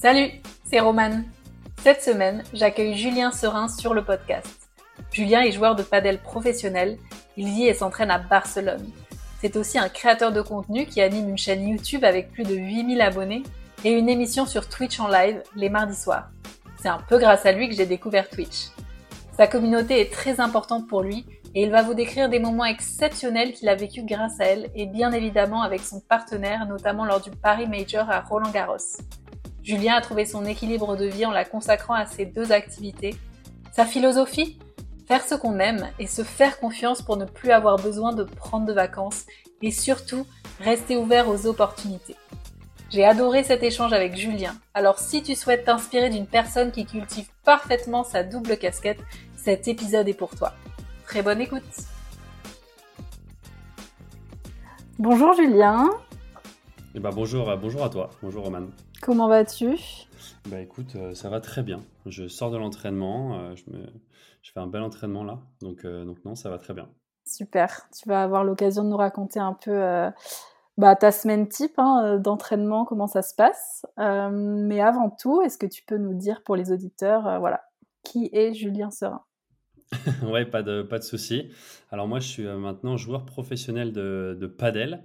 Salut, c'est Romane. Cette semaine, j'accueille Julien Serin sur le podcast. Julien est joueur de padel professionnel, il vit et s'entraîne à Barcelone. C'est aussi un créateur de contenu qui anime une chaîne YouTube avec plus de 8000 abonnés et une émission sur Twitch en live les mardis soirs. C'est un peu grâce à lui que j'ai découvert Twitch. Sa communauté est très importante pour lui et il va vous décrire des moments exceptionnels qu'il a vécu grâce à elle et bien évidemment avec son partenaire, notamment lors du Paris Major à Roland Garros. Julien a trouvé son équilibre de vie en la consacrant à ces deux activités. Sa philosophie Faire ce qu'on aime et se faire confiance pour ne plus avoir besoin de prendre de vacances et surtout rester ouvert aux opportunités. J'ai adoré cet échange avec Julien. Alors si tu souhaites t'inspirer d'une personne qui cultive parfaitement sa double casquette, cet épisode est pour toi. Très bonne écoute. Bonjour Julien. Eh ben bonjour, bonjour à toi. Bonjour Roman. Comment vas-tu? Bah écoute, euh, ça va très bien. Je sors de l'entraînement, euh, je, me... je fais un bel entraînement là, donc, euh, donc non, ça va très bien. Super. Tu vas avoir l'occasion de nous raconter un peu bah, ta semaine type hein, d'entraînement, comment ça se passe. mais avant tout, est-ce que tu peux nous dire pour les auditeurs, voilà, qui est Julien Serin? Ouais, pas de, pas de souci. Alors moi, je suis maintenant joueur professionnel de, de padel.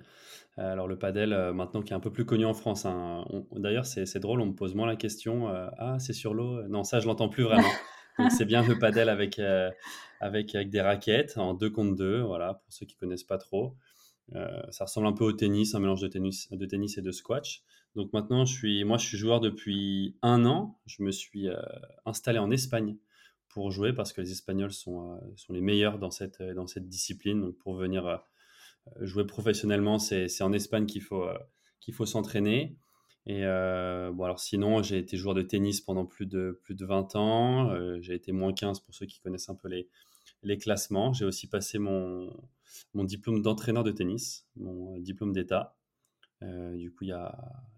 Alors le padel, maintenant qui est un peu plus connu en France. Hein, d'ailleurs, c'est drôle, on me pose moins la question. ah, c'est sur l'eau? Non, ça, je l'entends plus vraiment. Donc c'est bien le padel avec, avec, avec des raquettes en deux contre deux, voilà, pour ceux qui connaissent pas trop. ça ressemble un peu au tennis, un mélange de tennis, de tennis et de squash. Donc maintenant, je suis, moi, je suis joueur depuis un an. Je me suis installé en Espagne pour jouer parce que les Espagnols sont, sont les meilleurs dans cette, dans cette discipline. Donc pour venir euh, jouer professionnellement, c'est en Espagne qu'il faut, euh, qu'il faut s'entraîner. Et euh, bon, alors sinon, j'ai été joueur de tennis pendant plus de, plus de 20 ans. j'ai été moins 15 pour ceux qui connaissent un peu les, les classements. J'ai aussi passé mon, mon diplôme d'entraîneur de tennis, mon diplôme d'État. du coup, il y, a,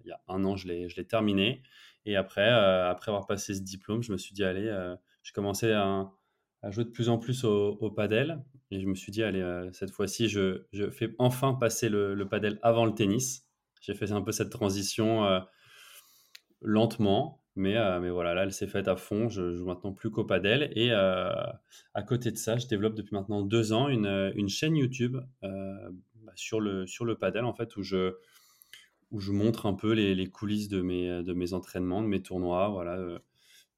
y a un an, je l'ai terminé. Et après, après avoir passé ce diplôme, je me suis dit, allez, je commençais à, à jouer de plus en plus au, au padel. Et je me suis dit, allez, euh, cette fois-ci, je, je, fais enfin passer le, le padel avant le tennis. J'ai fait un peu cette transition euh, lentement, mais, euh, mais voilà, là, elle s'est faite à fond. Je joue maintenant plus qu'au padel. Et à côté de ça, je développe depuis maintenant deux ans une, chaîne YouTube bah, sur, le, sur le padel, en fait, où je, où je montre un peu les, coulisses de mes, de mes entraînements, de mes tournois. Voilà,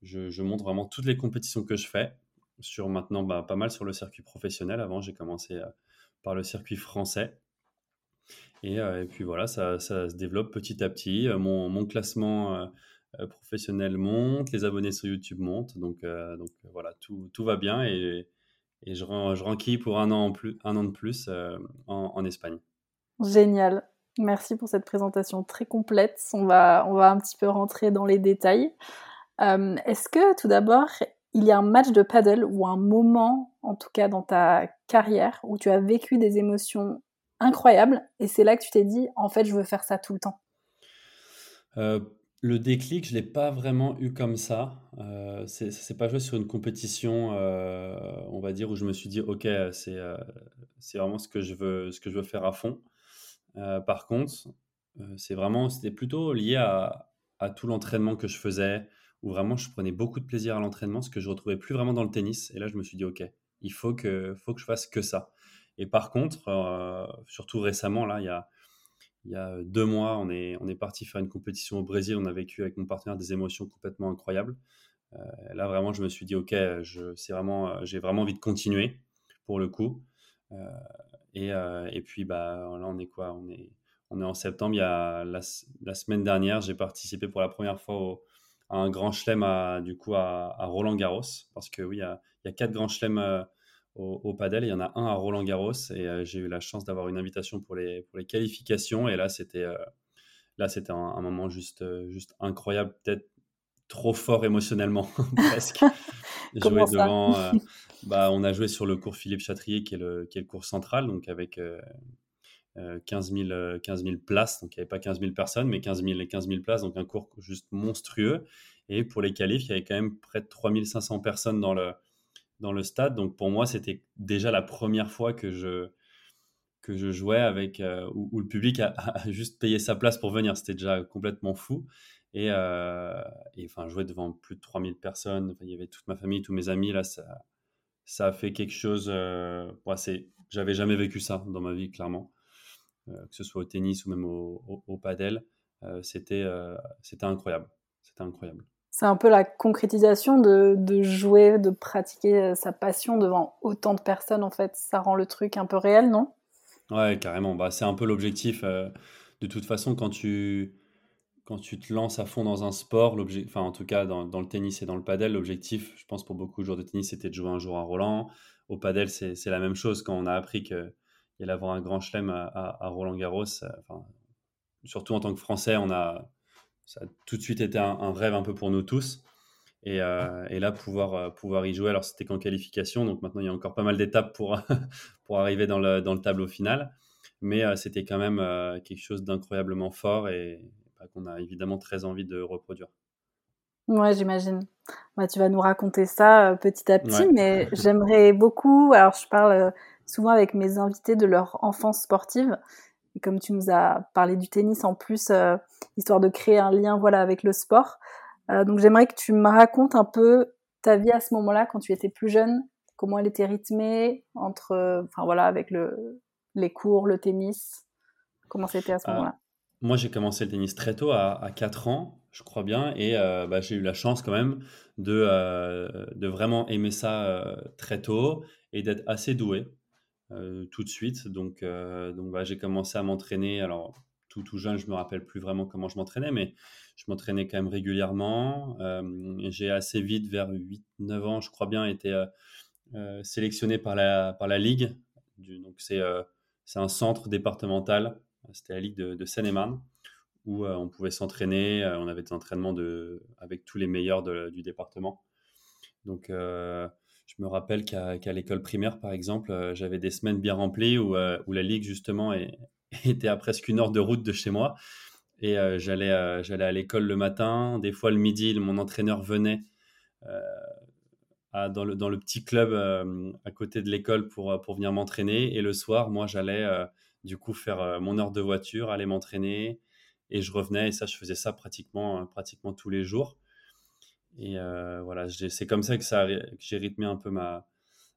je, je montre vraiment toutes les compétitions que je fais sur maintenant bah, pas mal sur le circuit professionnel. Avant, j'ai commencé euh, par le circuit français. Et, euh, puis voilà, ça, se développe petit à petit. Euh, mon, classement professionnel monte, les abonnés sur YouTube montent. Donc, donc voilà, tout, tout, va bien et, et je, je renquille pour un an, en plus, un an de plus en, en, Espagne. Génial. Merci pour cette présentation très complète. On va, on va un petit peu rentrer dans les détails. Est-ce que tout d'abord, il y a un match de paddle ou un moment, en tout cas dans ta carrière, où tu as vécu des émotions incroyables et c'est là que tu t'es dit, en fait, je veux faire ça tout le temps euh, Le déclic, je ne l'ai pas vraiment eu comme ça. Euh, c'est, pas joué sur une compétition, euh, on va dire, où je me suis dit, OK, c'est, euh, c'est vraiment ce que, je veux, ce que je veux faire à fond. par contre, c'est vraiment, c'était plutôt lié à tout l'entraînement que je faisais, où vraiment je prenais beaucoup de plaisir à l'entraînement, ce que je retrouvais plus vraiment dans le tennis. Et là, je me suis dit, OK, il faut que, faut que je fasse que ça. Et par contre, euh, surtout récemment, là, il y a, il y a deux mois, on est, on est parti faire une compétition au Brésil. On a vécu avec mon partenaire des émotions complètement incroyables. Euh, là, vraiment, je me suis dit, OK, c'est vraiment, j'ai vraiment envie de continuer pour le coup. Euh, et, et, puis, bah, là, on est quoi? On est, on est en septembre. Il y a la semaine dernière, j'ai participé pour la première fois au, un grand chelem à, du coup à, Roland Garros parce que oui, il y a, il y a quatre grands chelems euh, au, au, padel. Il y en a un à Roland Garros et euh, j'ai eu la chance d'avoir une invitation pour les, pour les qualifications et là c'était euh, là c'était un, moment juste juste incroyable, peut-être trop fort émotionnellement presque. Ça devant, bah, on a joué sur le cours Philippe Chatrier qui est le qui est le cours central donc avec 15 000, 15 000, places, donc il n'y avait pas 15 000 personnes, mais 15 000, 15 000 places, donc un cours juste monstrueux. Et pour les qualifs, il y avait quand même près de 3 500 personnes dans le, dans le stade. Donc pour moi, c'était déjà la première fois que je, que je jouais avec, où, le public a, juste payé sa place pour venir. C'était déjà complètement fou. Et, enfin, jouer devant plus de 3000 personnes. il y avait toute ma famille, tous mes amis. Là, ça, ça a fait quelque chose. c'est, j'avais jamais vécu ça dans ma vie, clairement. Que ce soit au tennis ou même au, au, padel. c'était, c'était incroyable. C'était incroyable. C'est un peu la concrétisation de, de, jouer, de pratiquer sa passion devant autant de personnes, en fait. Ça rend le truc un peu réel, non? Ouais, carrément. Bah, c'est un peu l'objectif. de toute façon, quand tu, quand tu te lances à fond dans un sport, enfin en tout cas dans, dans, le tennis et dans le padel, l'objectif, je pense pour beaucoup de joueurs de tennis, c'était de jouer un jour à Roland. Au padel, c'est la même chose. Quand on a appris qu'il allait avoir un grand chelem à, à, Roland Garros, enfin, surtout en tant que Français, on a, ça a tout de suite été un, rêve un peu pour nous tous. Et, euh, et là, pouvoir, euh, pouvoir y jouer, alors c'était qu'en qualification, donc maintenant il y a encore pas mal d'étapes pour, pour arriver dans le, dans le tableau final. Mais euh, c'était quand même quelque chose d'incroyablement fort et, qu'on a évidemment très envie de reproduire. Ouais, j'imagine. Bah, tu vas nous raconter ça petit à petit, mais j'aimerais beaucoup. Alors, je parle souvent avec mes invités de leur enfance sportive. Et comme tu nous as parlé du tennis en plus, euh, histoire de créer un lien voilà, avec le sport. donc, j'aimerais que tu me racontes un peu ta vie à ce moment-là, quand tu étais plus jeune, comment elle était rythmée entre, enfin voilà, avec le, les cours, le tennis. Comment c'était à ce moment-là? moi, j'ai commencé le tennis très tôt, à, 4 ans, je crois bien, et euh, bah, j'ai eu la chance quand même de, euh, de vraiment aimer ça euh, très tôt et d'être assez doué tout de suite. Donc, donc bah, j'ai commencé à m'entraîner. Alors, tout, tout jeune, je me rappelle plus vraiment comment je m'entraînais, mais je m'entraînais quand même régulièrement. j'ai assez vite, vers 8-9 ans, je crois bien, été sélectionné par la, par la Ligue. donc, c'est un centre départemental c'était la Ligue de, Seine-et-Marne, où euh, on pouvait s'entraîner. Euh, on avait des entraînements de, avec tous les meilleurs du département. Donc, euh, je me rappelle qu'à l'école primaire, par exemple, j'avais des semaines bien remplies où, où la Ligue, justement, était à presque une heure de route de chez moi. Et j'allais j'allais à l'école le matin. Des fois, le midi, mon entraîneur venait dans, le, petit club à côté de l'école pour, pour venir m'entraîner. Et le soir, moi, j'allais du coup faire euh, mon heure de voiture, aller m'entraîner et je revenais et ça je faisais ça pratiquement euh, pratiquement tous les jours. Et euh, voilà, c'est comme ça que, j'ai rythmé un peu ma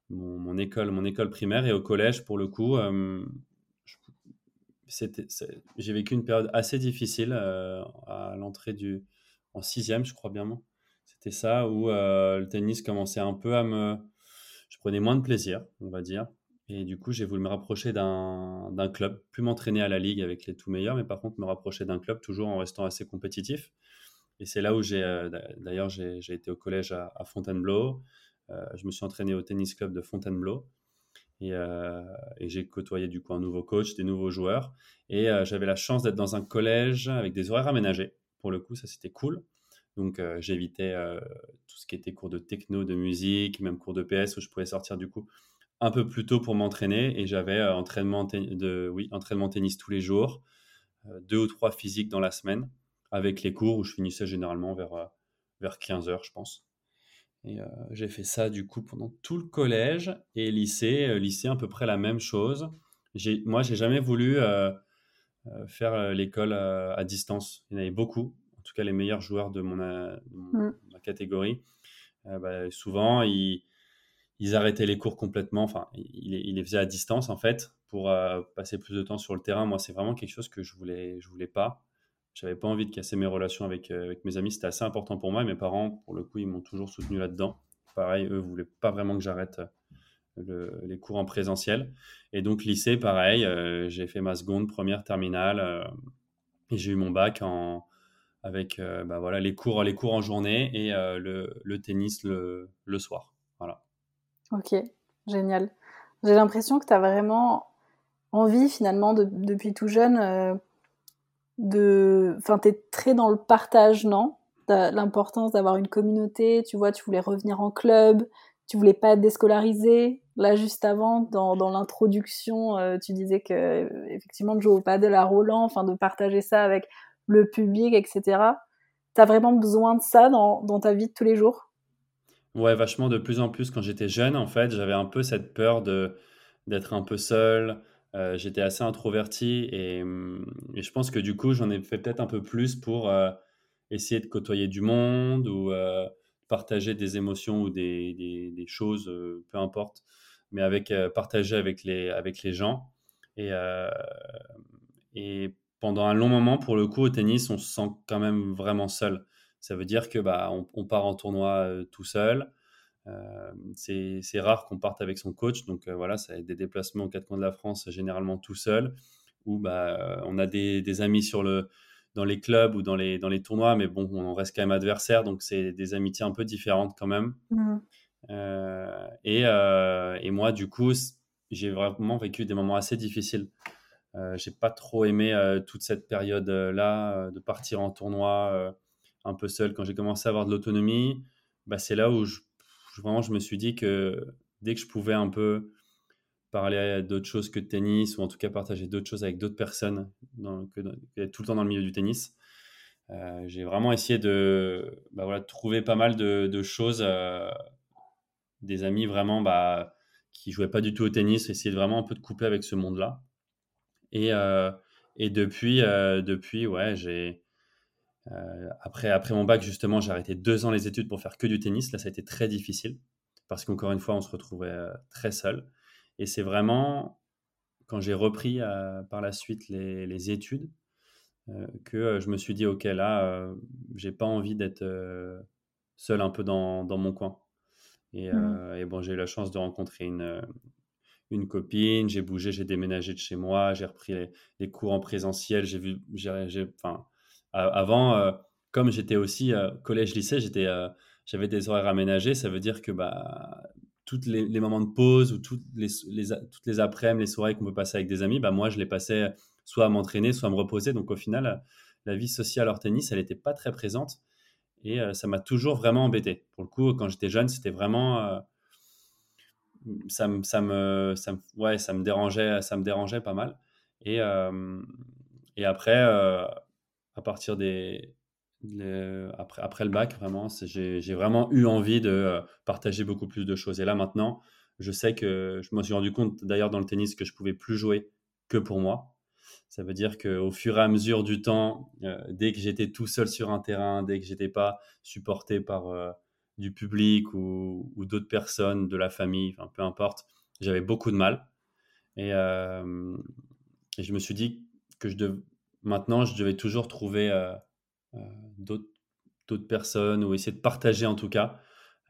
mon, école mon école primaire et au collège pour le coup j'ai vécu une période assez difficile à l'entrée du en sixième, je crois bien. C'était ça où le tennis commençait un peu à me, je prenais moins de plaisir, on va dire. Et du coup, j'ai voulu me rapprocher d'un club, plus m'entraîner à la ligue avec les tout meilleurs, mais par contre me rapprocher d'un club toujours en restant assez compétitif. Et c'est là où j'ai, euh, d'ailleurs, j'ai été au collège à, Fontainebleau. Euh, je me suis entraîné au tennis club de Fontainebleau. Et, euh, et j'ai côtoyé du coup un nouveau coach, des nouveaux joueurs. Et j'avais la chance d'être dans un collège avec des horaires aménagés. Pour le coup, ça c'était cool. Donc j'évitais tout ce qui était cours de techno, de musique, même cours de PS où je pouvais sortir du coup un peu plus tôt pour m'entraîner et j'avais entraînement, de, oui, entraînement tennis tous les jours, deux ou trois physiques dans la semaine, avec les cours où je finissais généralement vers, euh, vers 15 heures, je pense. Et j'ai fait ça du coup pendant tout le collège et lycée, lycée à peu près la même chose. Moi, j'ai jamais voulu faire l'école à distance. Il y en avait beaucoup, en tout cas les meilleurs joueurs de mon, mmh. ma catégorie. Bah, souvent, ils ils arrêtaient les cours complètement. Enfin, ils, les faisaient à distance en fait pour euh, passer plus de temps sur le terrain. Moi, c'est vraiment quelque chose que je voulais, je voulais pas. J'avais pas envie de casser mes relations avec, euh, avec mes amis. C'était assez important pour moi. Mes parents, pour le coup, ils m'ont toujours soutenu là-dedans. Pareil, eux voulaient pas vraiment que j'arrête euh, les cours en présentiel. Et donc lycée, pareil, j'ai fait ma seconde, première, terminale, et j'ai eu mon bac en, avec bah voilà, les, cours, les cours en journée et le, tennis le, le soir. Voilà. Ok, génial. J'ai l'impression que tu as vraiment envie finalement depuis tout jeune euh, de... Enfin, tu es très dans le partage, non? L'importance d'avoir une communauté, tu vois, tu voulais revenir en club, tu voulais pas être déscolarisé. Là, juste avant, dans, dans l'introduction, euh, tu disais que effectivement de jouer au paddle à Roland, enfin de partager ça avec le public, etc. Tu as vraiment besoin de ça dans, dans ta vie de tous les jours? Ouais, vachement de plus en plus quand j'étais jeune, en fait, j'avais un peu cette peur de d'être un peu seul, j'étais assez introverti et, hum, et, je pense que du coup, j'en ai fait peut-être un peu plus pour essayer de côtoyer du monde ou partager des émotions ou des, choses, peu importe, mais avec partager avec les, avec les gens. Et, et pendant un long moment, pour le coup, au tennis, on se sent quand même vraiment seul. Ça veut dire que bah, on, part en tournoi tout seul. Euh, c'est rare qu'on parte avec son coach. Donc voilà, ça a des déplacements aux quatre coins de la France, généralement tout seul, où bah, on a des, des, amis sur le, dans les clubs ou dans les, dans les tournois, mais bon, on reste quand même adversaire, donc c'est des amitiés un peu différentes quand même. Mmh. Euh, et, et, moi, du coup, j'ai vraiment vécu des moments assez difficiles. Euh, j'ai pas trop aimé toute cette période-là de partir en tournoi un peu seul. Quand j'ai commencé à avoir de l'autonomie, bah, c'est là où je, vraiment je me suis dit que dès que je pouvais un peu parler d'autres choses que de tennis ou en tout cas partager d'autres choses avec d'autres personnes que, tout le temps dans le milieu du tennis, euh, j'ai vraiment essayé de bah, voilà, trouver pas mal de, choses, euh, des amis vraiment bah, qui jouaient pas du tout au tennis, essayer de vraiment un peu de couper avec ce monde-là. Et, euh, et depuis, depuis ouais, j'ai euh, après, après mon bac, justement, j'ai arrêté deux ans les études pour faire que du tennis. Là, ça a été très difficile parce qu'encore une fois, on se retrouvait euh, très seul. Et c'est vraiment quand j'ai repris euh, par la suite les, études que je me suis dit, OK, là, j'ai pas envie d'être seul un peu dans, dans mon coin. Et, mmh. et bon, j'ai eu la chance de rencontrer une, une copine, j'ai bougé, j'ai déménagé de chez moi, j'ai repris les, les, cours en présentiel, j'ai vu, j'ai, enfin, avant, euh, comme j'étais aussi euh, collège-lycée, j'étais, euh, j'avais des horaires aménagés. Ça veut dire que bah, tous les, moments de pause ou toutes les, les après-midi, les soirées qu'on peut passer avec des amis, bah, moi, je les passais soit à m'entraîner, soit à me reposer. Donc, au final, la vie sociale hors tennis, elle n'était pas très présente. Et ça m'a toujours vraiment embêté. Pour le coup, quand j'étais jeune, c'était vraiment. ça, me, ça, me, ça, ouais, ça, me dérangeait, ça me dérangeait pas mal. Et, et après, à partir des, après, le bac, vraiment, j'ai vraiment eu envie de euh, partager beaucoup plus de choses. Et là, maintenant, je sais que je me suis rendu compte, d'ailleurs, dans le tennis, que je pouvais plus jouer que pour moi. Ça veut dire qu'au fur et à mesure du temps, euh, dès que j'étais tout seul sur un terrain, dès que j'étais pas supporté par euh, du public ou, d'autres personnes, de la famille, peu importe, j'avais beaucoup de mal. Et, et, je me suis dit que je, dev, Maintenant, je devais toujours trouver euh, euh, d'autres personnes ou essayer de partager en tout cas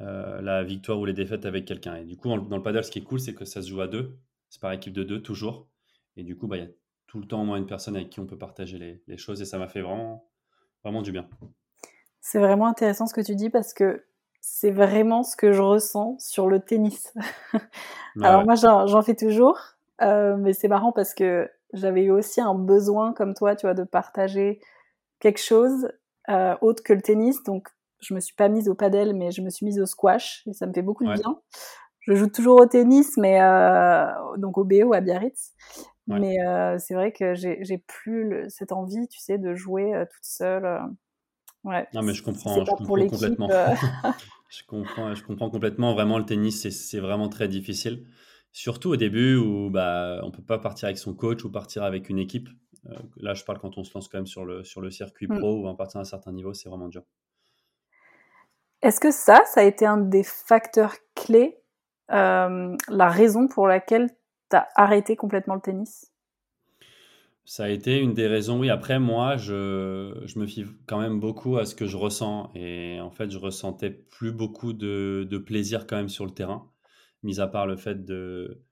euh, la victoire ou les défaites avec quelqu'un. Et du coup, dans le paddle, ce qui est cool, c'est que ça se joue à deux. C'est par équipe de deux toujours. Et du coup, bah, il y a tout le temps au moins une personne avec qui on peut partager les, choses et ça m'a fait vraiment, vraiment du bien. C'est vraiment intéressant ce que tu dis parce que c'est vraiment ce que je ressens sur le tennis. Alors moi, j'en fais toujours, mais c'est marrant parce que j'avais eu aussi un besoin comme toi, tu vois, de partager quelque chose euh, autre que le tennis. Donc, je me suis pas mise au padel, mais je me suis mise au squash et ça me fait beaucoup de bien. Je joue toujours au tennis, mais euh, donc au BO à Biarritz. Mais euh, c'est vrai que j'ai plus cette envie, tu sais, de jouer toute seule. Ouais. Non, mais je comprends, je comprends complètement. je comprends, je comprends complètement. Vraiment, le tennis, c'est vraiment très difficile. Surtout au début où bah, on ne peut pas partir avec son coach ou partir avec une équipe. Euh, là, je parle quand on se lance quand même sur le, sur le circuit mm. pro ou en partir à un certain niveau, c'est vraiment dur. Est-ce que ça, ça a été un des facteurs clés, euh, la raison pour laquelle tu as arrêté complètement le tennis? Ça a été une des raisons, oui. Après, moi, je, je, me fie quand même beaucoup à ce que je ressens. Et en fait, je ressentais plus beaucoup de, de plaisir quand même sur le terrain mis à part le fait de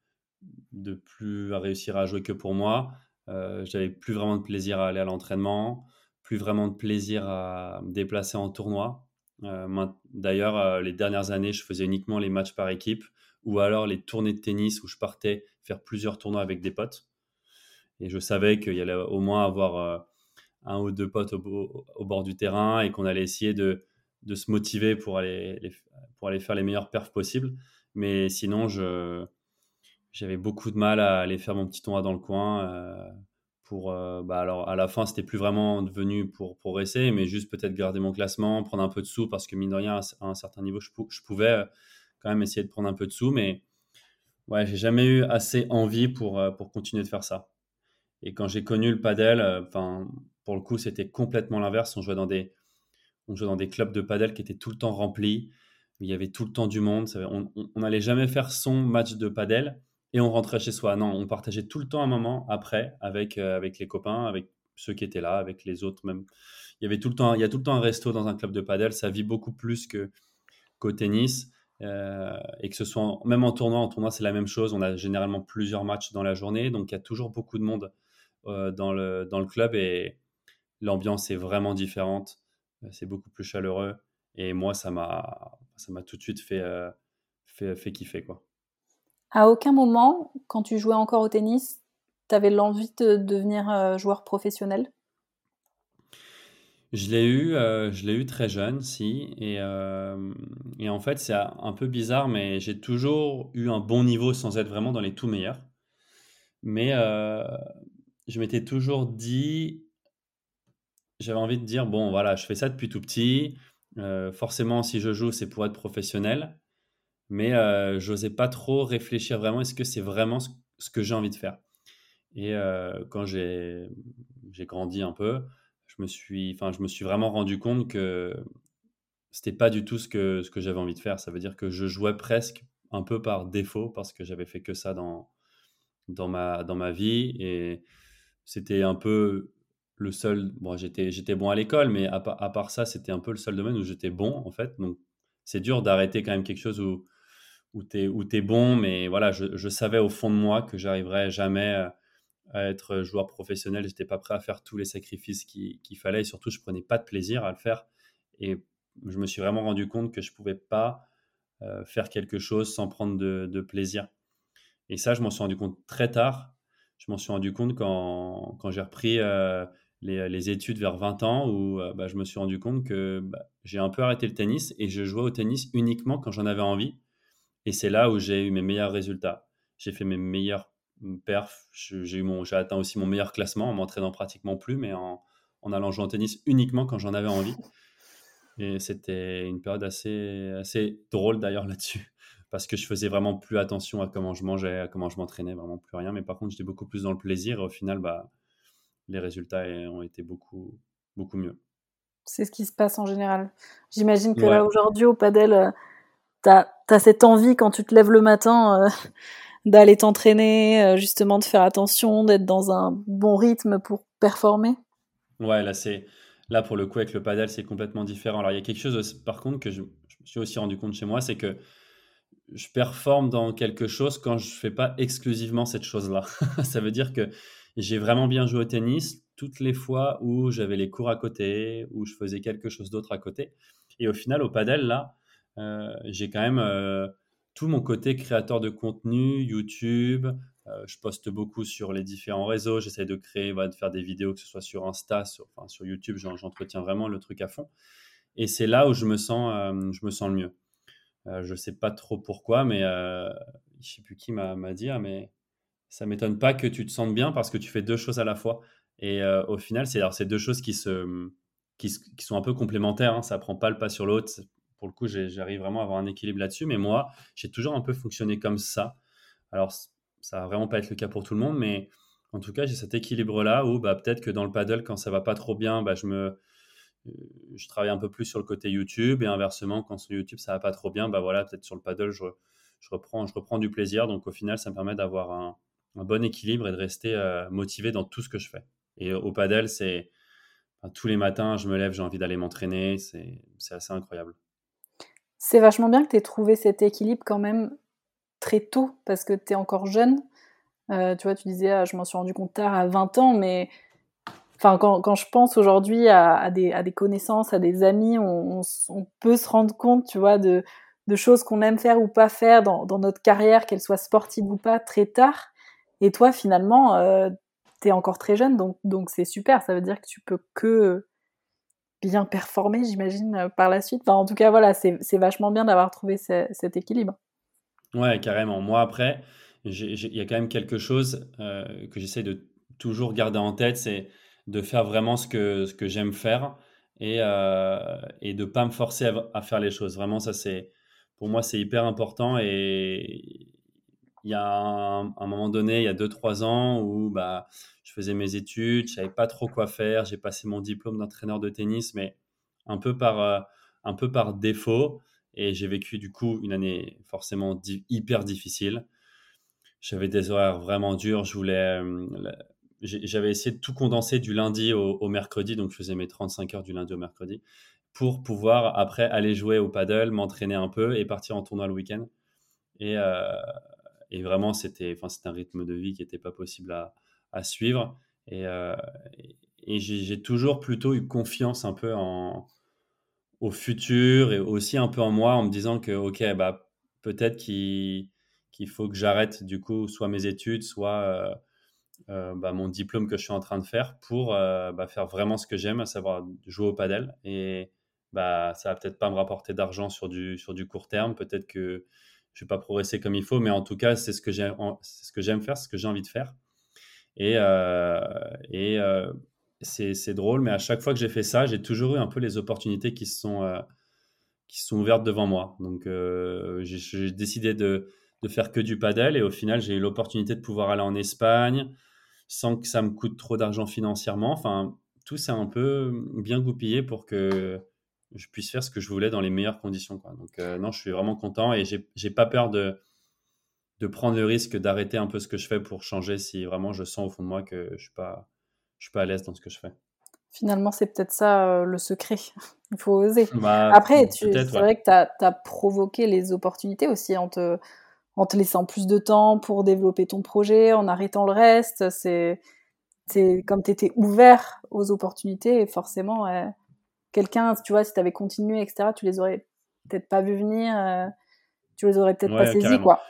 de plus réussir à jouer que pour moi, euh, j'avais plus vraiment de plaisir à aller à l'entraînement, plus vraiment de plaisir à me déplacer en tournoi. Euh, d'ailleurs, euh, les dernières années, je faisais uniquement les matchs par équipe ou alors les tournées de tennis où je partais faire plusieurs tournois avec des potes. Et je savais qu'il y allait au moins avoir un ou deux potes au, bord du terrain et qu'on allait essayer de, de, se motiver pour aller, pour aller faire les meilleures perfs possibles. Mais sinon, je, j'avais beaucoup de mal à aller faire mon petit tournoi dans le coin. Euh, pour, euh, bah alors à la fin, c'était plus vraiment devenu pour progresser, mais juste peut-être garder mon classement, prendre un peu de sous, parce que mine de rien, à un certain niveau, je, pouvais euh, quand même essayer de prendre un peu de sous. Mais ouais, j'ai jamais eu assez envie pour, pour continuer de faire ça. Et quand j'ai connu le padel, pour le coup, c'était complètement l'inverse. On jouait dans des, on jouait dans des clubs de padel qui étaient tout le temps remplis. Il y avait tout le temps du monde. On n'allait jamais faire son match de padel et on rentrait chez soi. Non, on partageait tout le temps un moment après avec, euh, avec les copains, avec ceux qui étaient là, avec les autres même. Il y avait tout le temps, il y a tout le temps un resto dans un club de padel. Ça vit beaucoup plus qu'au tennis. Euh, et que ce soit même en tournoi, en tournoi c'est la même chose. On a généralement plusieurs matchs dans la journée, donc il y a toujours beaucoup de monde euh, dans, le, dans le club et l'ambiance est vraiment différente. C'est beaucoup plus chaleureux et moi ça m'a ça m'a tout de suite fait, fait, fait kiffer quoi. À aucun moment, quand tu jouais encore au tennis, tu avais l'envie de devenir joueur professionnel? Je l'ai eu, euh, je l'ai eu très jeune, si. Et, euh, et en fait, c'est un peu bizarre, mais j'ai toujours eu un bon niveau sans être vraiment dans les tout meilleurs. Mais euh, je m'étais toujours dit, j'avais envie de dire, bon, voilà, je fais ça depuis tout petit. Forcément, si je joue, c'est pour être professionnel. Mais j'osais pas trop réfléchir vraiment, est-ce que c'est vraiment ce, que j'ai envie de faire? Et quand j'ai grandi un peu, je me suis, je me suis vraiment rendu compte que c'était pas du tout ce que, ce que j'avais envie de faire. Ça veut dire que je jouais presque un peu par défaut parce que j'avais fait que ça dans, dans, ma, dans ma vie et c'était un peu le seul. Bon, j'étais, bon à l'école, mais à, part ça, c'était un peu le seul domaine où j'étais bon en fait. Donc, c'est dur d'arrêter quand même quelque chose où, où tu es, es bon, mais voilà, je, je, savais au fond de moi que j'arriverais jamais à être joueur professionnel, j'étais pas prêt à faire tous les sacrifices qu'il fallait et surtout je prenais pas de plaisir à le faire et je me suis vraiment rendu compte que je pouvais pas euh, faire quelque chose sans prendre de, plaisir. Et ça, je m'en suis rendu compte très tard. Je m'en suis rendu compte quand, quand j'ai repris euh, les, les, études vers 20 ans où euh, bah, je me suis rendu compte que bah, j'ai un peu arrêté le tennis et je jouais au tennis uniquement quand j'en avais envie. Et c'est là où j'ai eu mes meilleurs résultats. J'ai fait mes meilleurs perf. J'ai atteint aussi mon meilleur classement en m'entraînant pratiquement plus, mais en, allant jouer en tennis uniquement quand j'en avais envie. Et c'était une période assez, assez drôle d'ailleurs là-dessus, parce que je faisais vraiment plus attention à comment je mangeais, à comment je m'entraînais, vraiment plus rien. Mais par contre, j'étais beaucoup plus dans le plaisir et au final, bah, les résultats ont été beaucoup, beaucoup mieux. C'est ce qui se passe en général. J'imagine que là, aujourd'hui, au padel, euh, tu as, as, cette envie quand tu te lèves le matin. Euh, d'aller t'entraîner, euh, justement de faire attention, d'être dans un bon rythme pour performer? Ouais, là c'est là pour le coup avec le padel c'est complètement différent. Alors il y a quelque chose par contre que je, me suis aussi rendu compte chez moi, c'est que je performe dans quelque chose quand je fais pas exclusivement cette chose-là. Ça veut dire que j'ai vraiment bien joué au tennis toutes les fois où j'avais les cours à côté, où je faisais quelque chose d'autre à côté. Et au final, au padel, là, euh, j'ai quand même euh, tout mon côté créateur de contenu, YouTube. Euh, je poste beaucoup sur les différents réseaux. J'essaie de créer, de faire des vidéos, que ce soit sur Insta, sur, YouTube. J'entretiens vraiment le truc à fond. Et c'est là où je me sens, je me sens le mieux. Je ne sais pas trop pourquoi, mais je ne sais plus qui m'a dit, ah, mais ça m'étonne pas que tu te sentes bien parce que tu fais deux choses à la fois. Et au final, c'est deux choses qui, se, qui, sont un peu complémentaires. Hein. Ça prend pas le pas sur l'autre pour le coup, j'arrive vraiment à avoir un équilibre là-dessus. Mais moi, j'ai toujours un peu fonctionné comme ça. Alors, ça va vraiment pas être le cas pour tout le monde, mais en tout cas, j'ai cet équilibre-là où bah, peut-être que dans le paddle, quand ça va pas trop bien, bah, je me je travaille un peu plus sur le côté YouTube et inversement, quand sur YouTube ça va pas trop bien, bah voilà, peut-être sur le paddle, je, je, reprends, je reprends du plaisir. Donc au final, ça me permet d'avoir un, un, bon équilibre et de rester euh, motivé dans tout ce que je fais. Et au paddle, c'est tous les matins, je me lève, j'ai envie d'aller m'entraîner, c'est assez incroyable. C'est vachement bien que tu aies trouvé cet équilibre quand même très tôt, parce que tu es encore jeune. Euh, tu vois, tu disais, ah, je m'en suis rendu compte tard à 20 ans, mais enfin, quand, quand je pense aujourd'hui à, à, des, à, des, connaissances, à des amis, on, on, peut se rendre compte, tu vois, de, de choses qu'on aime faire ou pas faire dans, dans notre carrière, qu'elle soit sportive ou pas, très tard. Et toi, finalement, euh, tu es encore très jeune, donc donc c'est super. Ça veut dire que tu peux que bien performer, j'imagine, euh, par la suite. En tout cas, voilà, c'est vachement bien d'avoir trouvé cet équilibre. Ouais, carrément. Moi, après, il y a quand même quelque chose euh, que j'essaie de toujours garder en tête, c'est de faire vraiment ce que, ce que j'aime faire et, euh, et de ne pas me forcer à, faire les choses. Vraiment, ça, c'est pour moi, c'est hyper important et il y a un, moment donné, il y a 2-3 ans, où bah, je faisais mes études, je savais pas trop quoi faire. J'ai passé mon diplôme d'entraîneur de tennis, mais un peu par, euh, un peu par défaut. Et j'ai vécu du coup une année forcément hyper difficile. J'avais des horaires vraiment durs. Je euh, j'avais essayé de tout condenser du lundi au, mercredi, donc je faisais mes 35 heures du lundi au mercredi pour pouvoir après aller jouer au paddle, m'entraîner un peu et partir en tournoi le week-end. Et, euh, et vraiment, c'était, enfin, un rythme de vie qui n'était pas possible à, à suivre. Et, euh, et j'ai toujours plutôt eu confiance un peu au futur et aussi un peu en moi en me disant que, OK, bah, peut-être qu'il qu'il faut que j'arrête du coup soit mes études, soit euh, euh, bah, mon diplôme que je suis en train de faire pour bah, faire vraiment ce que j'aime, à savoir jouer au padel. Et bah, ça va peut-être pas me rapporter d'argent sur du, sur du court terme, peut-être que je vais pas progresser comme il faut, mais en tout cas, c'est ce que j'aime faire, ce que j'ai envie de faire. Et, euh, euh, c'est drôle, mais à chaque fois que j'ai fait ça, j'ai toujours eu un peu les opportunités qui sont, euh, qui sont ouvertes devant moi. Donc, j'ai décidé de, de, faire que du paddle et au final, j'ai eu l'opportunité de pouvoir aller en Espagne sans que ça me coûte trop d'argent financièrement. Enfin, tout s'est un peu bien goupillé pour que je puisse faire ce que je voulais dans les meilleures conditions. Quoi. Donc, non, je suis vraiment content et j'ai pas peur de, de prendre le risque d'arrêter un peu ce que je fais pour changer si vraiment je sens au fond de moi que je suis pas, je suis pas à l'aise dans ce que je fais. Finalement, c'est peut-être ça euh, le secret. Il faut oser. Bah, Après, c'est vrai que tu as, provoqué les opportunités aussi en te, en te laissant plus de temps pour développer ton projet, en arrêtant le reste. C'est comme tu étais ouvert aux opportunités, et forcément, quelqu'un, tu vois, si tu avais continué, etc., tu les aurais peut-être pas vu venir, euh, tu les aurais peut-être pas saisis, quoi.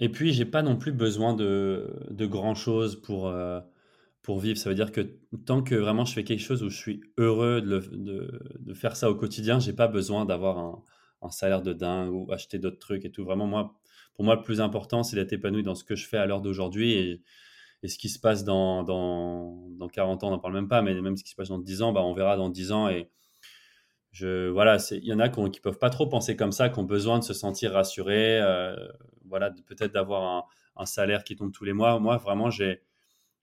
Et puis, j'ai pas non plus besoin de, de grand chose pour, euh, pour vivre. Ça veut dire que tant que vraiment je fais quelque chose où je suis heureux de, de, de faire ça au quotidien, j'ai pas besoin d'avoir un, un, salaire de dingue ou acheter d'autres trucs et tout. Vraiment, moi, pour moi, le plus important, c'est d'être épanoui dans ce que je fais à l'heure d'aujourd'hui et, et, ce qui se passe dans, dans, dans 40 ans, on n'en parle même pas, mais même ce qui se passe dans 10 ans, bah, on verra dans 10 ans. Et, je, voilà, il y en a qui, ne peuvent pas trop penser comme ça, qui ont besoin de se sentir rassurés, euh, voilà, peut-être d'avoir un, salaire qui tombe tous les mois. Moi, vraiment, j'ai,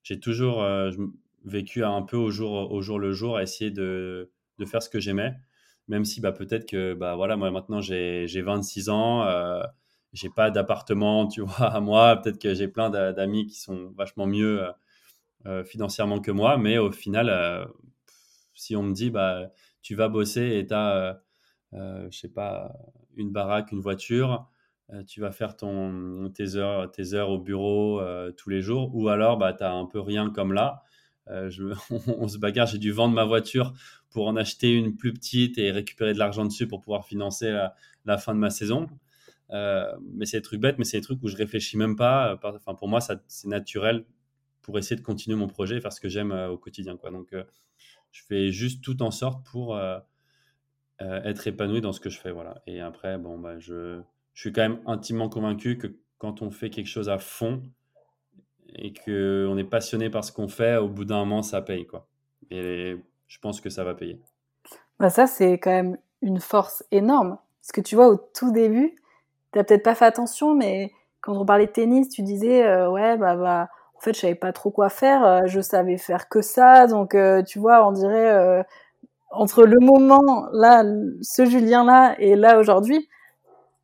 j'ai toujours euh, vécu un peu au jour, au jour le jour, à essayer de, de faire ce que j'aimais, même si bah, peut-être que, bah, voilà, moi maintenant j'ai, j'ai 26 ans, euh, j'ai pas d'appartement, tu vois, à moi, peut-être que j'ai plein d'amis qui sont vachement mieux euh, financièrement que moi, mais au final, si on me dit, bah, tu vas bosser et tu as, euh, euh, je sais pas, une baraque, une voiture, euh, tu vas faire ton, tes, heures, tes heures au bureau tous les jours, ou alors bah, tu as un peu rien comme là. Je, on, se bagarre, j'ai dû vendre ma voiture pour en acheter une plus petite et récupérer de l'argent dessus pour pouvoir financer la, fin de ma saison. mais c'est des trucs bêtes, mais c'est des trucs où je réfléchis même pas. Enfin, pour moi, c'est naturel pour essayer de continuer mon projet et faire ce que j'aime au quotidien. Quoi. Donc, je fais juste tout en sorte pour euh, euh, être épanoui dans ce que je fais. Voilà. Et après, bon, bah, je, je suis quand même intimement convaincu que quand on fait quelque chose à fond et qu'on est passionné par ce qu'on fait, au bout d'un moment, ça paye. Quoi. Et je pense que ça va payer. Bah ça, c'est quand même une force énorme. Parce que tu vois, au tout début, tu n'as peut-être pas fait attention, mais quand on parlait de tennis, tu disais, euh, ouais, bah, bah, en fait, je savais pas trop quoi faire. Euh, je savais faire que ça. Donc, euh, tu vois, on dirait euh, entre le moment là, ce Julien là, et là aujourd'hui,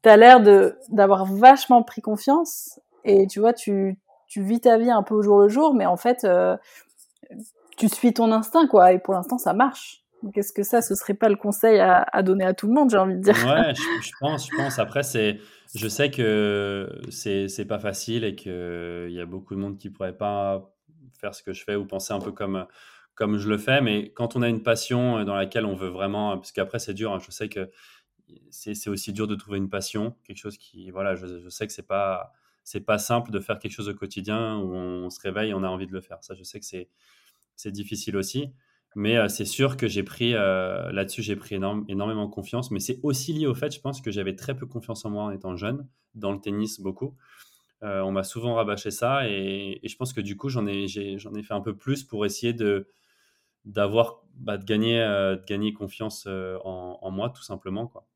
tu as l'air de d'avoir vachement pris confiance. Et tu vois, tu tu vis ta vie un peu au jour le jour, mais en fait, tu suis ton instinct, quoi. Et pour l'instant, ça marche. Qu'est-ce que ça, ce serait pas le conseil à, à donner à tout le monde, j'ai envie de dire? Ouais, je, je pense, je pense. Après, c'est je sais que c'est c'est pas facile et qu'il y a beaucoup de monde qui pourrait pas faire ce que je fais ou penser un peu comme comme je le fais. Mais quand on a une passion dans laquelle on veut vraiment, parce qu'après c'est dur. Hein, je sais que c'est aussi dur de trouver une passion, quelque chose qui voilà. Je, je sais que c'est pas c'est pas simple de faire quelque chose au quotidien où on se réveille et on a envie de le faire. Ça, je sais que c'est c'est difficile aussi. Mais euh, c'est sûr que j'ai pris, euh, là-dessus, j'ai pris énormément confiance. Mais c'est aussi lié au fait, je pense, que j'avais très peu confiance en moi en étant jeune, dans le tennis beaucoup. Euh, on m'a souvent rabâché ça et, je pense que du coup, j'en ai, fait un peu plus pour essayer de, d'avoir, bah, de, gagner, gagner confiance en, moi, tout simplement. Quoi.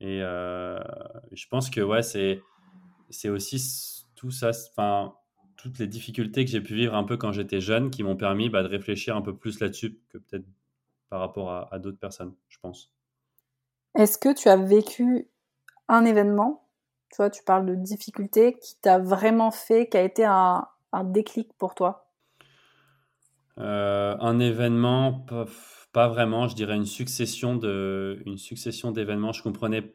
Et je pense que ouais, c'est, c'est aussi tout ça, enfin, toutes les difficultés que j'ai pu vivre un peu quand j'étais jeune qui m'ont permis bah, de réfléchir un peu plus là-dessus que peut-être par rapport à, d'autres personnes, je pense. Est-ce que tu as vécu un événement, tu vois, tu parles de difficultés, qui t'a vraiment fait, qui a été un, déclic pour toi? Euh, Un événement, pas, vraiment, je dirais une succession de, une succession d'événements. Je comprenais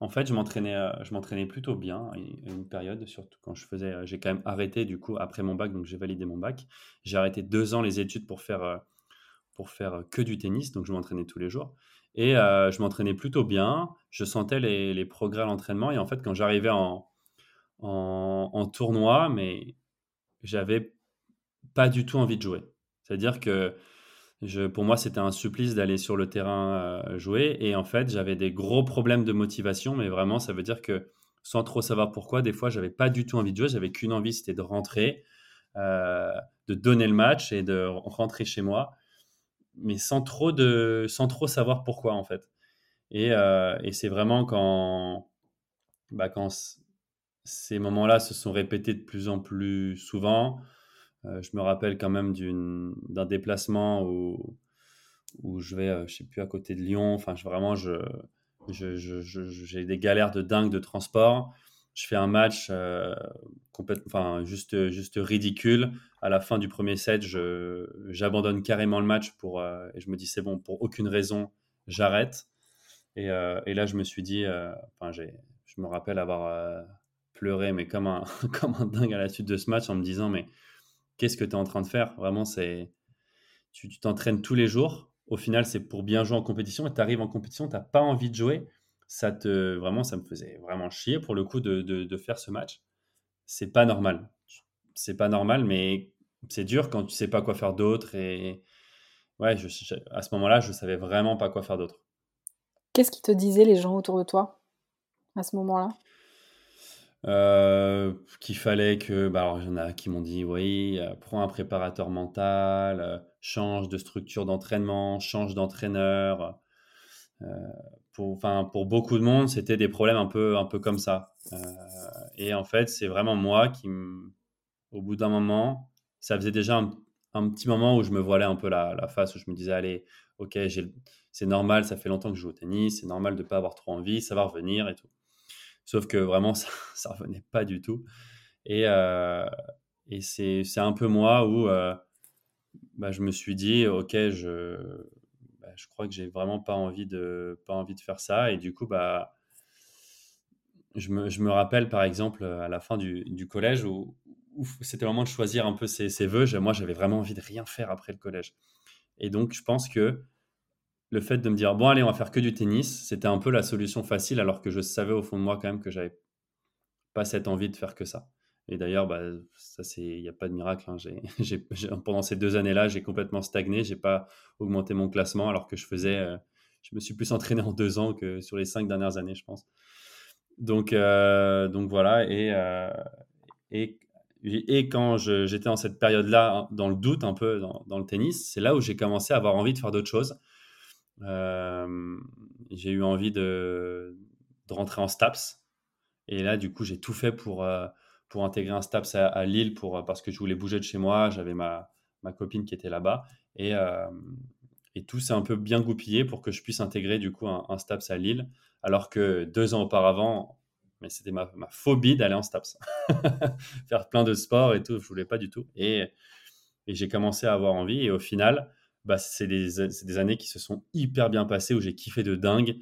en fait, je m'entraînais, euh, je m'entraînais plutôt bien à une, période, surtout quand je faisais. Euh, j'ai quand même arrêté du coup après mon bac, donc j'ai validé mon bac. J'ai arrêté deux ans les études pour faire euh, pour faire que du tennis, donc je m'entraînais tous les jours. Et je m'entraînais plutôt bien. Je sentais les, progrès à l'entraînement. Et en fait, quand j'arrivais en, en, en tournoi, mais j'avais pas du tout envie de jouer. C'est-à-dire que pour moi, c'était un supplice d'aller sur le terrain euh, jouer. Et en fait, j'avais des gros problèmes de motivation, mais vraiment, ça veut dire que sans trop savoir pourquoi, des fois, j'avais pas du tout envie de jouer. J'avais qu'une envie, c'était de rentrer, euh, de donner le match et de rentrer chez moi, mais sans trop, de, sans trop savoir pourquoi, en fait. Et, euh, c'est vraiment quand, bah, quand ces moments-là se sont répétés de plus en plus souvent, euh, je me rappelle quand même d'un déplacement où, je vais, euh, je sais plus, à côté de Lyon. Enfin, vraiment, j'ai des galères de dingue de transport. Je fais un match euh, enfin, juste, ridicule. À la fin du premier set, j'abandonne carrément le match pour, et je me dis c'est bon, pour aucune raison, j'arrête. Et, et, là, je me suis dit, enfin, je me rappelle avoir pleuré, mais comme un, comme un dingue à la suite de ce match en me disant, mais qu'est-ce que tu es en train de faire? Vraiment, c'est tu t'entraînes tous les jours. Au final, c'est pour bien jouer en compétition. Et tu arrives en compétition, tu n'as pas envie de jouer. Ça te vraiment, ça me faisait vraiment chier pour le coup de, de, faire ce match. C'est pas normal. C'est pas normal, mais c'est dur quand tu sais pas quoi faire d'autre. Et ouais, je, à ce moment-là, je savais vraiment pas quoi faire d'autre. Qu'est-ce qui te disaient les gens autour de toi à ce moment-là? Euh, qu'il fallait que, bah, alors il y en a qui m'ont dit, oui, euh, prends un préparateur mental, euh, change de structure d'entraînement, change d'entraîneur. pour, pour beaucoup de monde, c'était des problèmes un peu, un peu comme ça. et en fait, c'est vraiment moi qui, au bout d'un moment, ça faisait déjà un, petit moment où je me voilais un peu la, la face, où je me disais, allez, ok, c'est normal, ça fait longtemps que je joue au tennis, c'est normal de ne pas avoir trop envie, ça va revenir et tout. Sauf que vraiment, ça, ça revenait pas du tout. Et, euh, et c'est, un peu moi où euh, bah, je me suis dit, OK, je, bah, je crois que j'ai vraiment pas envie, de, pas envie de faire ça. Et du coup, bah, je, me, je me rappelle par exemple à la fin du, du collège où, c'était vraiment de choisir un peu ses, ses voeux. Moi, j'avais vraiment envie de rien faire après le collège. Et donc, je pense que le fait de me dire bon allez on va faire que du tennis c'était un peu la solution facile alors que je savais au fond de moi quand même que j'avais pas cette envie de faire que ça. Et d'ailleurs bah, ça c'est il n'y a pas de miracle hein. pendant ces deux années là j'ai complètement stagné j'ai pas augmenté mon classement alors que je faisais euh, je me suis plus entraîné en deux ans que sur les cinq dernières années je pense. Donc euh, donc voilà et euh, et et quand j'étais dans cette période-là, dans le doute un peu dans, dans le tennis, c'est là où j'ai commencé à avoir envie de faire d'autres choses j'ai eu envie de, de, rentrer en STAPS. Et là, du coup, j'ai tout fait pour, pour intégrer un STAPS à, Lille pour, parce que je voulais bouger de chez moi. J'avais ma, ma copine qui était là-bas. Et, et tout s'est un peu bien goupillé pour que je puisse intégrer du coup un, STAPS à Lille. Alors que deux ans auparavant, mais c'était ma, ma, phobie d'aller en STAPS. Faire plein de sports et tout, je voulais pas du tout. Et, et j'ai commencé à avoir envie. Et au final, bah, c'est des, années qui se sont hyper bien passées, où j'ai kiffé de dingue.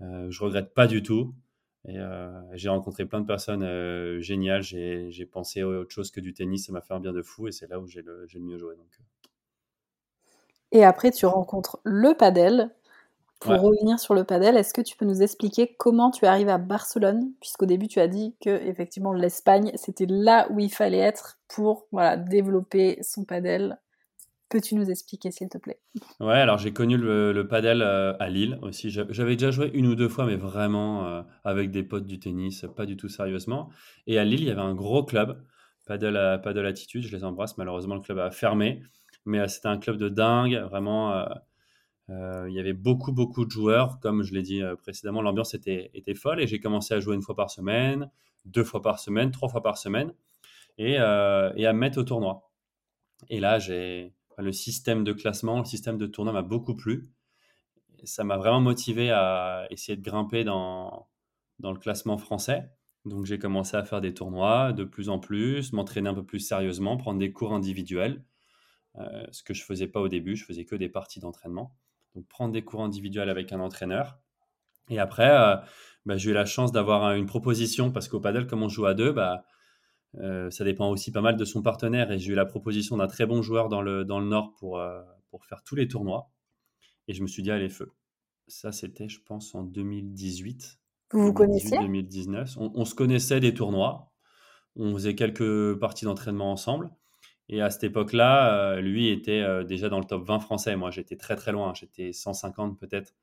Euh, je regrette pas du tout. Et euh, j'ai rencontré plein de personnes euh, géniales. J'ai pensé à autre chose que du tennis. Ça m'a fait un bien de fou. Et c'est là où j'ai le, le, mieux joué. Donc. Euh. Et après, tu rencontres le padel. Pour revenir sur le padel, est-ce que tu peux nous expliquer comment tu arrives à Barcelone? Puisqu'au début, tu as dit que effectivement l'Espagne, c'était là où il fallait être pour voilà, développer son padel Peux-tu nous expliquer, s'il te plaît? Ouais, alors j'ai connu le, le padel euh, à Lille aussi. J'avais déjà joué une ou deux fois, mais vraiment euh, avec des potes du tennis, pas du tout sérieusement. Et à Lille, il y avait un gros club, Padel, à, padel Attitude, je les embrasse. Malheureusement, le club a fermé, mais euh, c'était un club de dingue, vraiment il y avait beaucoup, beaucoup de joueurs. Comme je l'ai dit précédemment, l'ambiance était, était folle et j'ai commencé à jouer une fois par semaine, deux fois par semaine, trois fois par semaine et, et à me mettre au tournoi. Et là, j'ai le système de classement, le système de tournoi m'a beaucoup plu. Ça m'a vraiment motivé à essayer de grimper dans, dans le classement français. Donc j'ai commencé à faire des tournois de plus en plus, m'entraîner un peu plus sérieusement, prendre des cours individuels, euh, ce que je faisais pas au début, je faisais que des parties d'entraînement. Donc prendre des cours individuels avec un entraîneur. Et après, euh, bah, j'ai eu la chance d'avoir une proposition parce qu'au paddle, comme on joue à deux, bah, euh, ça dépend aussi pas mal de son partenaire. Et j'ai eu la proposition d'un très bon joueur dans le, dans le Nord pour, pour faire tous les tournois. Et je me suis dit, allez, feu. Ça, c'était, je pense, en 2018. Vous vous connaissiez? 2019. On, se connaissait des tournois. On faisait quelques parties d'entraînement ensemble. Et à cette époque-là, euh, lui était euh, déjà dans le top 20 français. Moi, j'étais très très loin. J'étais 150 peut-être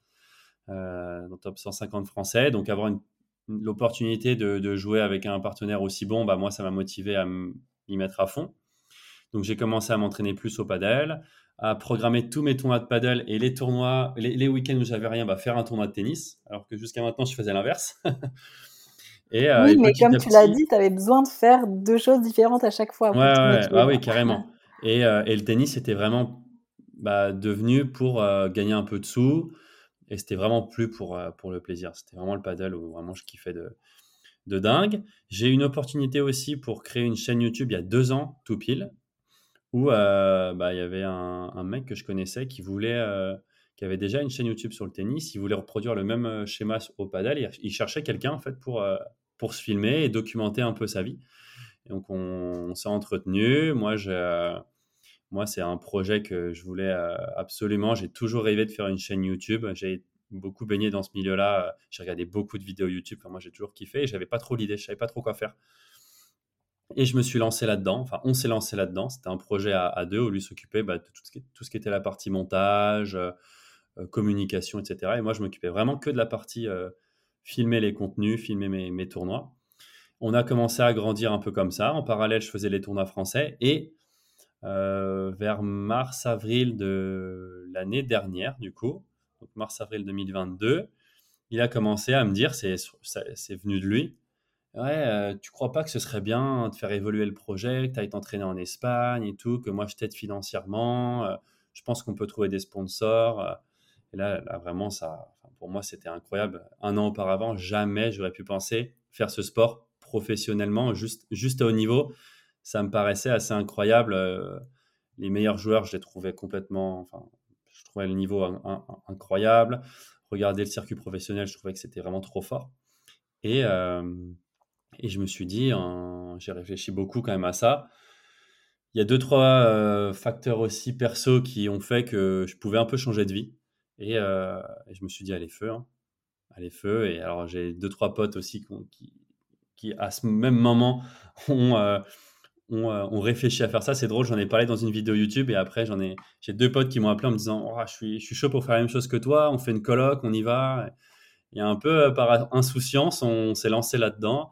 euh, dans le top 150 français. Donc avoir l'opportunité de, jouer avec un partenaire aussi bon, bah, moi, ça m'a motivé à m'y mettre à fond. Donc j'ai commencé à m'entraîner plus au padel, à programmer tous mes tournois de paddle et les tournois, les, week-ends où j'avais rien, bah, faire un tournoi de tennis, alors que jusqu'à maintenant, je faisais l'inverse. et, euh, oui, mais comme tu l'as dit, tu avais besoin de faire deux choses différentes à chaque fois. Ouais, ah oui, carrément. Et, euh, et, le tennis, c'était vraiment bah, devenu pour euh, gagner un peu de sous. Et c'était vraiment plus pour, pour le plaisir. C'était vraiment le paddle où vraiment je kiffais de, de dingue. J'ai eu une opportunité aussi pour créer une chaîne YouTube il y a deux ans, tout pile où euh, bah, il y avait un, mec que je connaissais qui voulait, euh, qui avait déjà une chaîne YouTube sur le tennis. Il voulait reproduire le même euh, schéma au padel. Il, cherchait quelqu'un en fait pour, pour se filmer et documenter un peu sa vie. donc on, s'est entretenu. Moi, moi, c'est un projet que je voulais absolument. J'ai toujours rêvé de faire une chaîne YouTube. J'ai beaucoup baigné dans ce milieu-là. J'ai regardé beaucoup de vidéos YouTube. moi, j'ai toujours kiffé. Et j'avais pas trop l'idée. Je savais pas trop quoi faire. Et je me suis lancé là-dedans. Enfin, on s'est lancé là-dedans. C'était un projet à, deux où lui s'occupait bah, de tout ce, qui, tout ce, qui, était la partie montage, euh, euh, communication, etc. Et moi, je m'occupais vraiment que de la partie euh, filmer les contenus, filmer mes, tournois. On a commencé à grandir un peu comme ça. En parallèle, je faisais les tournois français. Et vers mars-avril de l'année dernière, du coup, mars-avril 2022, il a commencé à me dire, c'est venu de lui, Ouais, euh, tu crois pas que ce serait bien de faire évoluer le projet, que tu ailles t'entraîner en Espagne et tout, que moi je t'aide financièrement, euh, je pense qu'on peut trouver des sponsors. Euh. et là, là, vraiment, ça, pour moi, c'était incroyable. Un an auparavant, jamais j'aurais pu penser faire ce sport professionnellement, juste, juste à haut niveau. Ça me paraissait assez incroyable. les meilleurs joueurs, je les trouvais complètement, enfin, je trouvais le niveau incroyable. Regarder le circuit professionnel, je trouvais que c'était vraiment trop fort. Et, et je me suis dit, j'ai réfléchi beaucoup quand même à ça. Il y a deux, trois euh, facteurs aussi perso qui ont fait que je pouvais un peu changer de vie. Et, euh, je me suis dit, allez, feu. Hein. Allez, feu. Et alors, j'ai deux, trois potes aussi qui, qui, à ce même moment, ont, euh, ont, réfléchi à faire ça. C'est drôle, j'en ai parlé dans une vidéo YouTube. Et après, j'en ai, j'ai deux potes qui m'ont appelé en me disant, oh, je, suis, chaud pour faire la même chose que toi. On fait une coloc, on y va. Et un peu par insouciance, on s'est lancé là-dedans.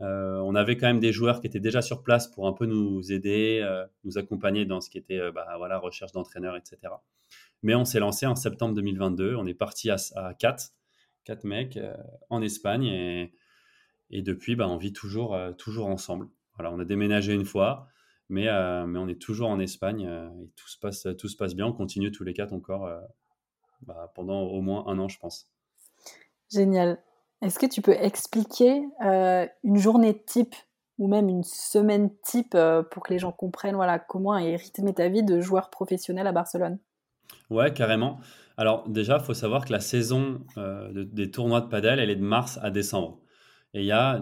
Euh, on avait quand même des joueurs qui étaient déjà sur place pour un peu nous aider, euh, nous accompagner dans ce qui était euh, bah, voilà, recherche d'entraîneurs, etc. Mais on s'est lancé en septembre 2022. On est parti à, à 4, 4 mecs en Espagne et, et depuis, bah, on vit toujours, toujours ensemble. Voilà, on a déménagé une fois, mais, mais on est toujours en Espagne et tout se, passe, tout se passe bien. On continue tous les quatre encore bah, pendant au moins un an, je pense. Génial. Est-ce que tu peux expliquer euh, une journée type ou même une semaine type euh, pour que les gens comprennent voilà, comment est rythmé ta vie de joueur professionnel à Barcelone? Ouais, carrément. Alors déjà, il faut savoir que la saison euh, des tournois de padel, elle est de mars à décembre. Et il y a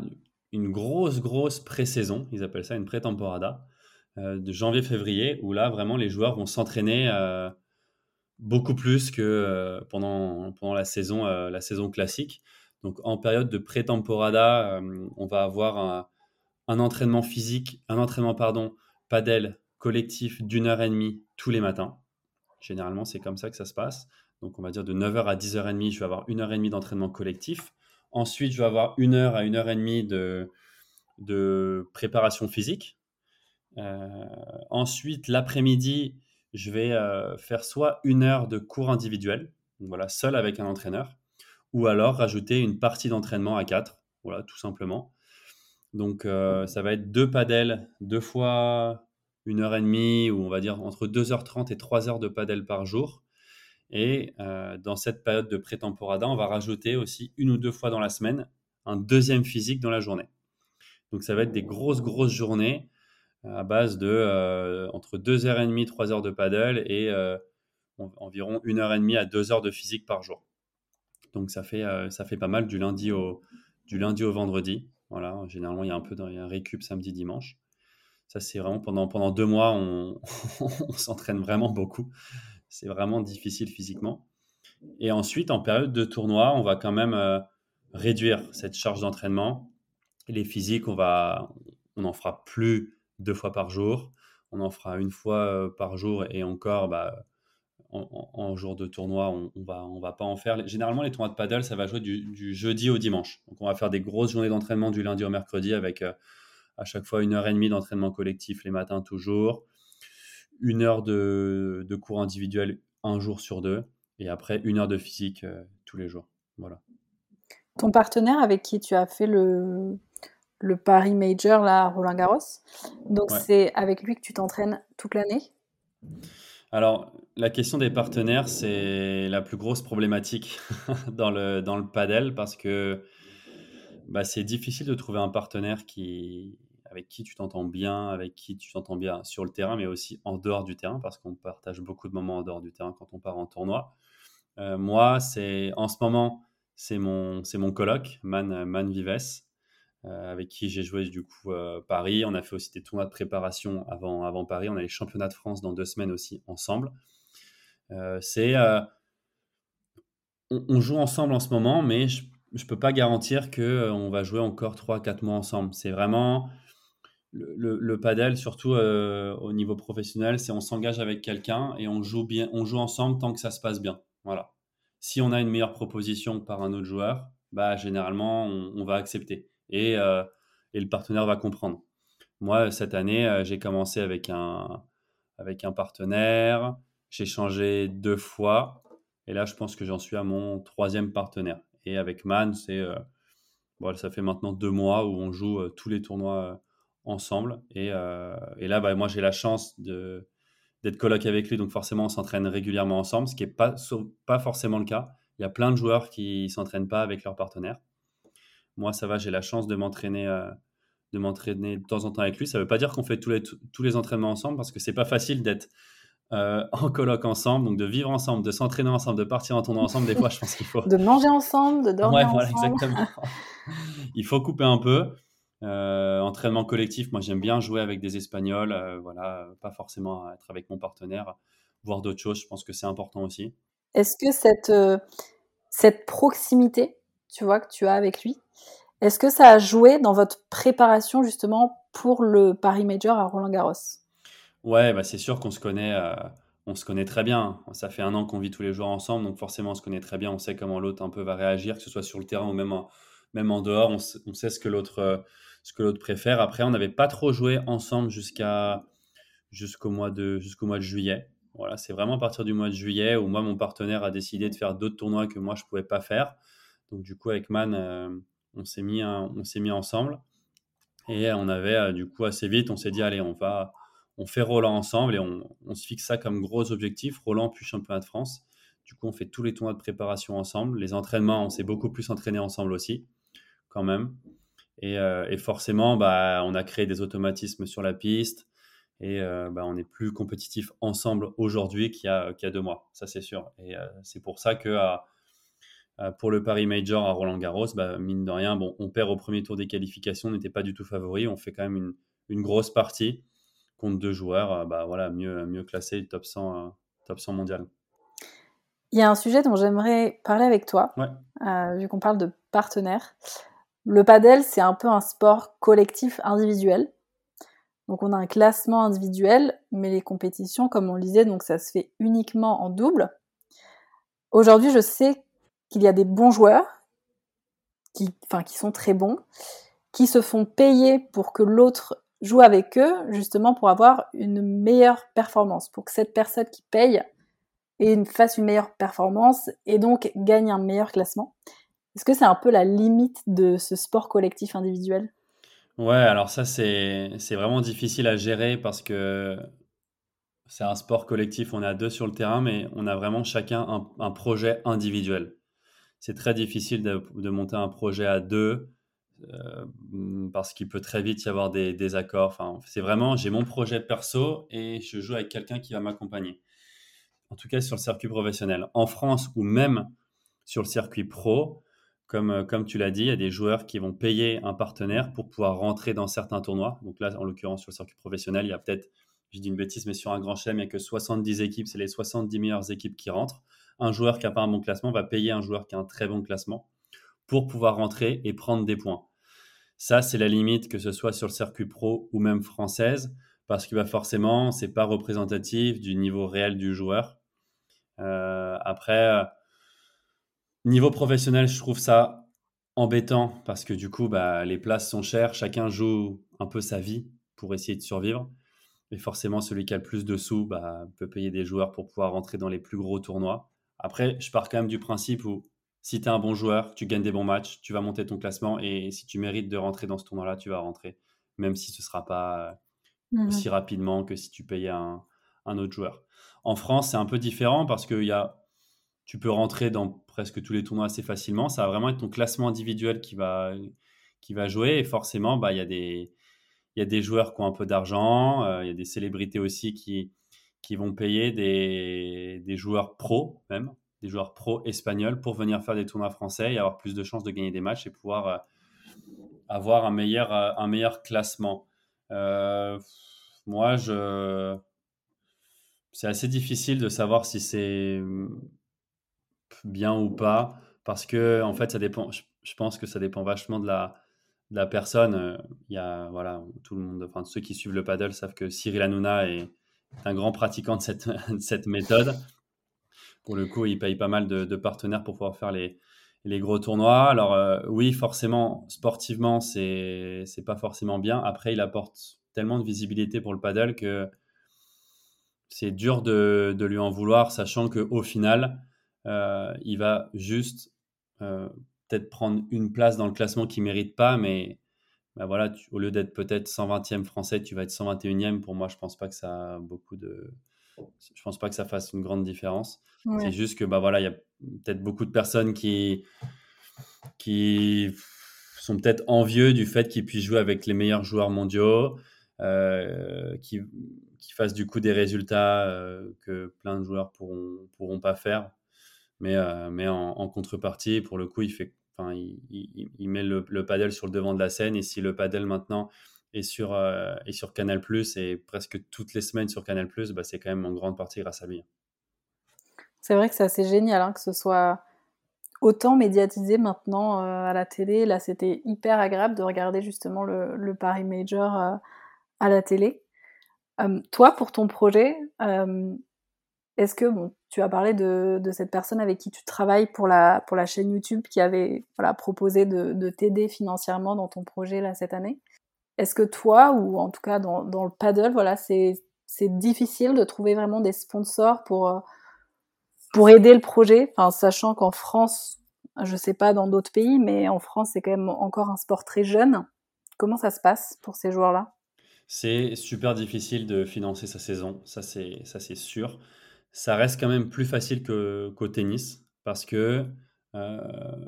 une grosse, grosse pré-saison, ils appellent ça une pré-temporada, de janvier-février, où là, vraiment, les joueurs vont s'entraîner beaucoup plus que pendant, pendant la, saison, la saison classique. Donc en période de pré-temporada, euh, on va avoir un, entraînement physique, un entraînement pardon, padel collectif d'une heure et demie tous les matins. Généralement, c'est comme ça que ça se passe. Donc on va dire de 9h à 10h30, je vais avoir une heure et demie d'entraînement collectif. Ensuite, je vais avoir une heure à une heure et demie de, de préparation physique. Euh, ensuite, l'après-midi, je vais faire soit une heure de cours individuel, voilà, seul avec un entraîneur, ou alors rajouter une partie d'entraînement à quatre, voilà, tout simplement. Donc, ça va être deux padels, deux fois une heure et demie, ou on va dire entre 2h30 et 3 heures de padel par jour. Et dans cette période de pré-temporada, on va rajouter aussi une ou deux fois dans la semaine un deuxième physique dans la journée. Donc, ça va être des grosses, grosses journées à base de entre 2h30, 3 heures de paddle et environ 1h30 à 2 heures de physique par jour. Donc ça fait, ça fait pas mal du lundi au, du lundi au vendredi. Voilà, généralement il y a un peu de, récup samedi, dimanche. Ça c'est vraiment pendant, pendant deux mois, on s'entraîne vraiment beaucoup. C'est vraiment difficile physiquement. Et ensuite, en période de tournoi, on va quand même réduire cette charge d'entraînement. Les physiques, on va, on n'en fera plus deux fois par jour. On en fera une fois par jour et encore, bah, en, jour de tournoi, on, on, va, on va pas en faire. Généralement, les tournois de paddle, ça va jouer du, jeudi au dimanche. Donc, on va faire des grosses journées d'entraînement du lundi au mercredi avec à chaque fois une heure et demie d'entraînement collectif les matins toujours, une heure de, de, cours individuel un jour sur deux et après une heure de physique tous les jours. Voilà. Ton partenaire avec qui tu as fait le, le Paris Major, là, Roland Garros. Donc, c'est avec lui que tu t'entraînes toute l'année? Alors, la question des partenaires, c'est la plus grosse problématique dans le, dans le padel parce que bah, c'est difficile de trouver un partenaire qui, avec qui tu t'entends bien, avec qui tu t'entends bien sur le terrain, mais aussi en dehors du terrain parce qu'on partage beaucoup de moments en dehors du terrain quand on part en tournoi. Euh, moi, c'est en ce moment, c'est mon, c'est mon coloc, Man, Man Vives. Euh, avec qui j'ai joué du coup euh, Paris. On a fait aussi des tournois de préparation avant, avant Paris. On a les championnats de France dans deux semaines aussi ensemble. C'est on, joue ensemble en ce moment, mais je ne peux pas garantir qu'on on va jouer encore 3-4 mois ensemble. C'est vraiment le, le, padel, surtout au niveau professionnel, c'est on s'engage avec quelqu'un et on joue, bien, on joue ensemble tant que ça se passe bien. Voilà. Si on a une meilleure proposition par un autre joueur, bah, généralement, on va accepter. Euh, et, le partenaire va comprendre. Moi, cette année, euh, j'ai commencé avec un, avec un partenaire, j'ai changé deux fois, et là, je pense que j'en suis à mon troisième partenaire. Et avec Man, c'est euh, ça fait maintenant deux mois où on joue tous les tournois ensemble. Et, et là, bah, moi, j'ai la chance de, d'être coloc avec lui, donc forcément, on s'entraîne régulièrement ensemble, ce qui n'est pas, pas forcément le cas. Il y a plein de joueurs qui ne s'entraînent pas avec leur partenaire. Moi, ça va, j'ai la chance de m'entraîner euh, de m'entraîner de temps en temps avec lui. Ça ne veut pas dire qu'on fait tous les, tous les entraînements ensemble parce que c'est pas facile d'être euh, en colloque ensemble, donc de vivre ensemble, de s'entraîner ensemble, de partir en tournoi ensemble. Des fois, je pense qu'il faut. de manger ensemble, de dormir ouais, voilà, exactement. Il faut couper un peu. Euh, entraînement collectif, moi j'aime bien jouer avec des Espagnols, voilà, pas forcément être avec mon partenaire, voir d'autres choses, je pense que c'est important aussi. Est-ce que cette, cette proximité, tu vois, que tu as avec lui, est-ce que ça a joué dans votre préparation justement pour le Paris Major à Roland Garros? Ouais, bah c'est sûr qu'on se connaît, euh, on se connaît très bien. Ça fait un an qu'on vit tous les jours ensemble, donc forcément on se connaît très bien. On sait comment l'autre un peu va réagir, que ce soit sur le terrain ou même en, même en dehors. On, sait ce que l'autre euh, ce que l'autre préfère. Après, on n'avait pas trop joué ensemble jusqu'à jusqu'au mois de jusqu'au juillet. Voilà, c'est vraiment à partir du mois de juillet où moi mon partenaire a décidé de faire d'autres tournois que moi je pouvais pas faire. Donc du coup avec Man, euh, on s'est mis, on ensemble et on avait euh, du coup assez vite, on s'est dit allez, on va, on fait Roland ensemble et on, se fixe ça comme gros objectif, Roland puis championnat de France. Du coup, on fait tous les tournois de préparation ensemble. Les entraînements, on s'est beaucoup plus entraîné ensemble aussi, quand même. Et, euh, forcément, bah, on a créé des automatismes sur la piste et euh, bah, on est plus compétitif ensemble aujourd'hui qu'il y, a, deux mois, ça c'est sûr. Et c'est pour ça que euh, pour le Paris Major à Roland Garros, bah, mine de rien, bon, on perd au premier tour des qualifications, on n'était pas du tout favori. On fait quand même une, grosse partie contre deux joueurs euh, bah, voilà, mieux, mieux classés, top 100, euh, top 100 mondial. Il y a un sujet dont j'aimerais parler avec toi, vu qu'on parle de partenaires. Le padel, c'est un peu un sport collectif individuel. Donc on a un classement individuel, mais les compétitions, comme on le disait, donc ça se fait uniquement en double. Aujourd'hui, je sais qu'il y a des bons joueurs, qui, enfin, qui sont très bons, qui se font payer pour que l'autre joue avec eux justement pour avoir une meilleure performance, pour que cette personne qui paye et fasse une meilleure performance et donc gagne un meilleur classement. Est-ce que c'est un peu la limite de ce sport collectif individuel? Ouais, alors ça c'est vraiment difficile à gérer parce que c'est un sport collectif, on est à deux sur le terrain, mais on a vraiment chacun un, projet individuel. C'est très difficile de, monter un projet à deux euh, parce qu'il peut très vite y avoir des désaccords. Enfin, c'est vraiment, j'ai mon projet perso et je joue avec quelqu'un qui va m'accompagner. En tout cas, sur le circuit professionnel. En France ou même sur le circuit pro, comme, euh, comme tu l'as dit, il y a des joueurs qui vont payer un partenaire pour pouvoir rentrer dans certains tournois. Donc là, en l'occurrence, sur le circuit professionnel, il y a peut-être, je dis une bêtise, mais sur un grand chelem, il n'y a que 70 équipes, c'est les 70 meilleures équipes qui rentrent. Un joueur qui n'a pas un bon classement va payer un joueur qui a un très bon classement pour pouvoir rentrer et prendre des points. Ça, c'est la limite, que ce soit sur le circuit pro ou même française, parce que bah, forcément, c'est pas représentatif du niveau réel du joueur. Euh, après, niveau professionnel, je trouve ça embêtant parce que du coup, bah, les places sont chères, chacun joue un peu sa vie pour essayer de survivre. Et forcément, celui qui a le plus de sous bah, peut payer des joueurs pour pouvoir rentrer dans les plus gros tournois. Après, je pars quand même du principe où si tu es un bon joueur, tu gagnes des bons matchs, tu vas monter ton classement et si tu mérites de rentrer dans ce tournoi-là, tu vas rentrer, même si ce ne sera pas mmh aussi rapidement que si tu payais un, un autre joueur. En France, c'est un peu différent parce que y a, tu peux rentrer dans presque tous les tournois assez facilement. Ça va vraiment être ton classement individuel qui va, qui va jouer et forcément, bah, il y, a des, y a des joueurs qui ont un peu d'argent, euh, il y a des célébrités aussi qui, qui vont payer des, des joueurs pros même des joueurs pro espagnols pour venir faire des tournois français et avoir plus de chances de gagner des matchs et pouvoir euh, avoir un meilleur, euh, un meilleur classement. Moi, je... c'est assez difficile de savoir si c'est bien ou pas parce que en fait, ça dépend. Je, pense que ça dépend vachement de la, la personne. Il y a voilà, tout le monde, enfin ceux qui suivent le paddle savent que Cyril Hanouna est un grand pratiquant de cette, cette méthode. Pour le coup, il paye pas mal de, partenaires pour pouvoir faire les, les gros tournois. Alors euh, oui, forcément, sportivement, c'est c'est pas forcément bien. Après, il apporte tellement de visibilité pour le paddle que c'est dur de, de, lui en vouloir, sachant que au final, euh, il va juste euh, peut-être prendre une place dans le classement qu'il mérite pas, mais bah voilà, au lieu d'être peut-être 120e français, tu vas être 121e. Pour moi, je pense pas que ça a beaucoup de je pense pas que ça fasse une grande différence. C'est juste que bah voilà, il y a peut-être beaucoup de personnes qui qui sont peut-être envieux du fait qu'ils puissent jouer avec les meilleurs joueurs mondiaux, euh, qui, qui fassent du coup des résultats euh, que plein de joueurs pourront pourront pas faire. Mais euh, en, contrepartie, pour le coup, il met le, le paddle sur le devant de la scène. Et si le paddle maintenant et sur, euh, sur Canal +, et presque toutes les semaines sur Canal+, bah, c'est quand même en grande partie grâce à lui. C'est vrai que c'est assez génial hein, que ce soit autant médiatisé maintenant euh, à la télé. Là, c'était hyper agréable de regarder justement le, le Paris Major euh, à la télé. toi, pour ton projet, est-ce que tu as parlé de, cette personne avec qui tu travailles pour la, chaîne YouTube qui avait proposé de, de t'aider financièrement dans ton projet cette année? Est-ce que toi, ou en tout cas dans, le paddle, voilà, c'est difficile de trouver vraiment des sponsors pour, euh, aider le projet, sachant qu'en France, je sais pas dans d'autres pays, mais en France, c'est quand même encore un sport très jeune. Comment ça se passe pour ces joueurs-là? C'est super difficile de financer sa saison, ça c'est sûr. Ça reste quand même plus facile qu'au tennis parce que euh,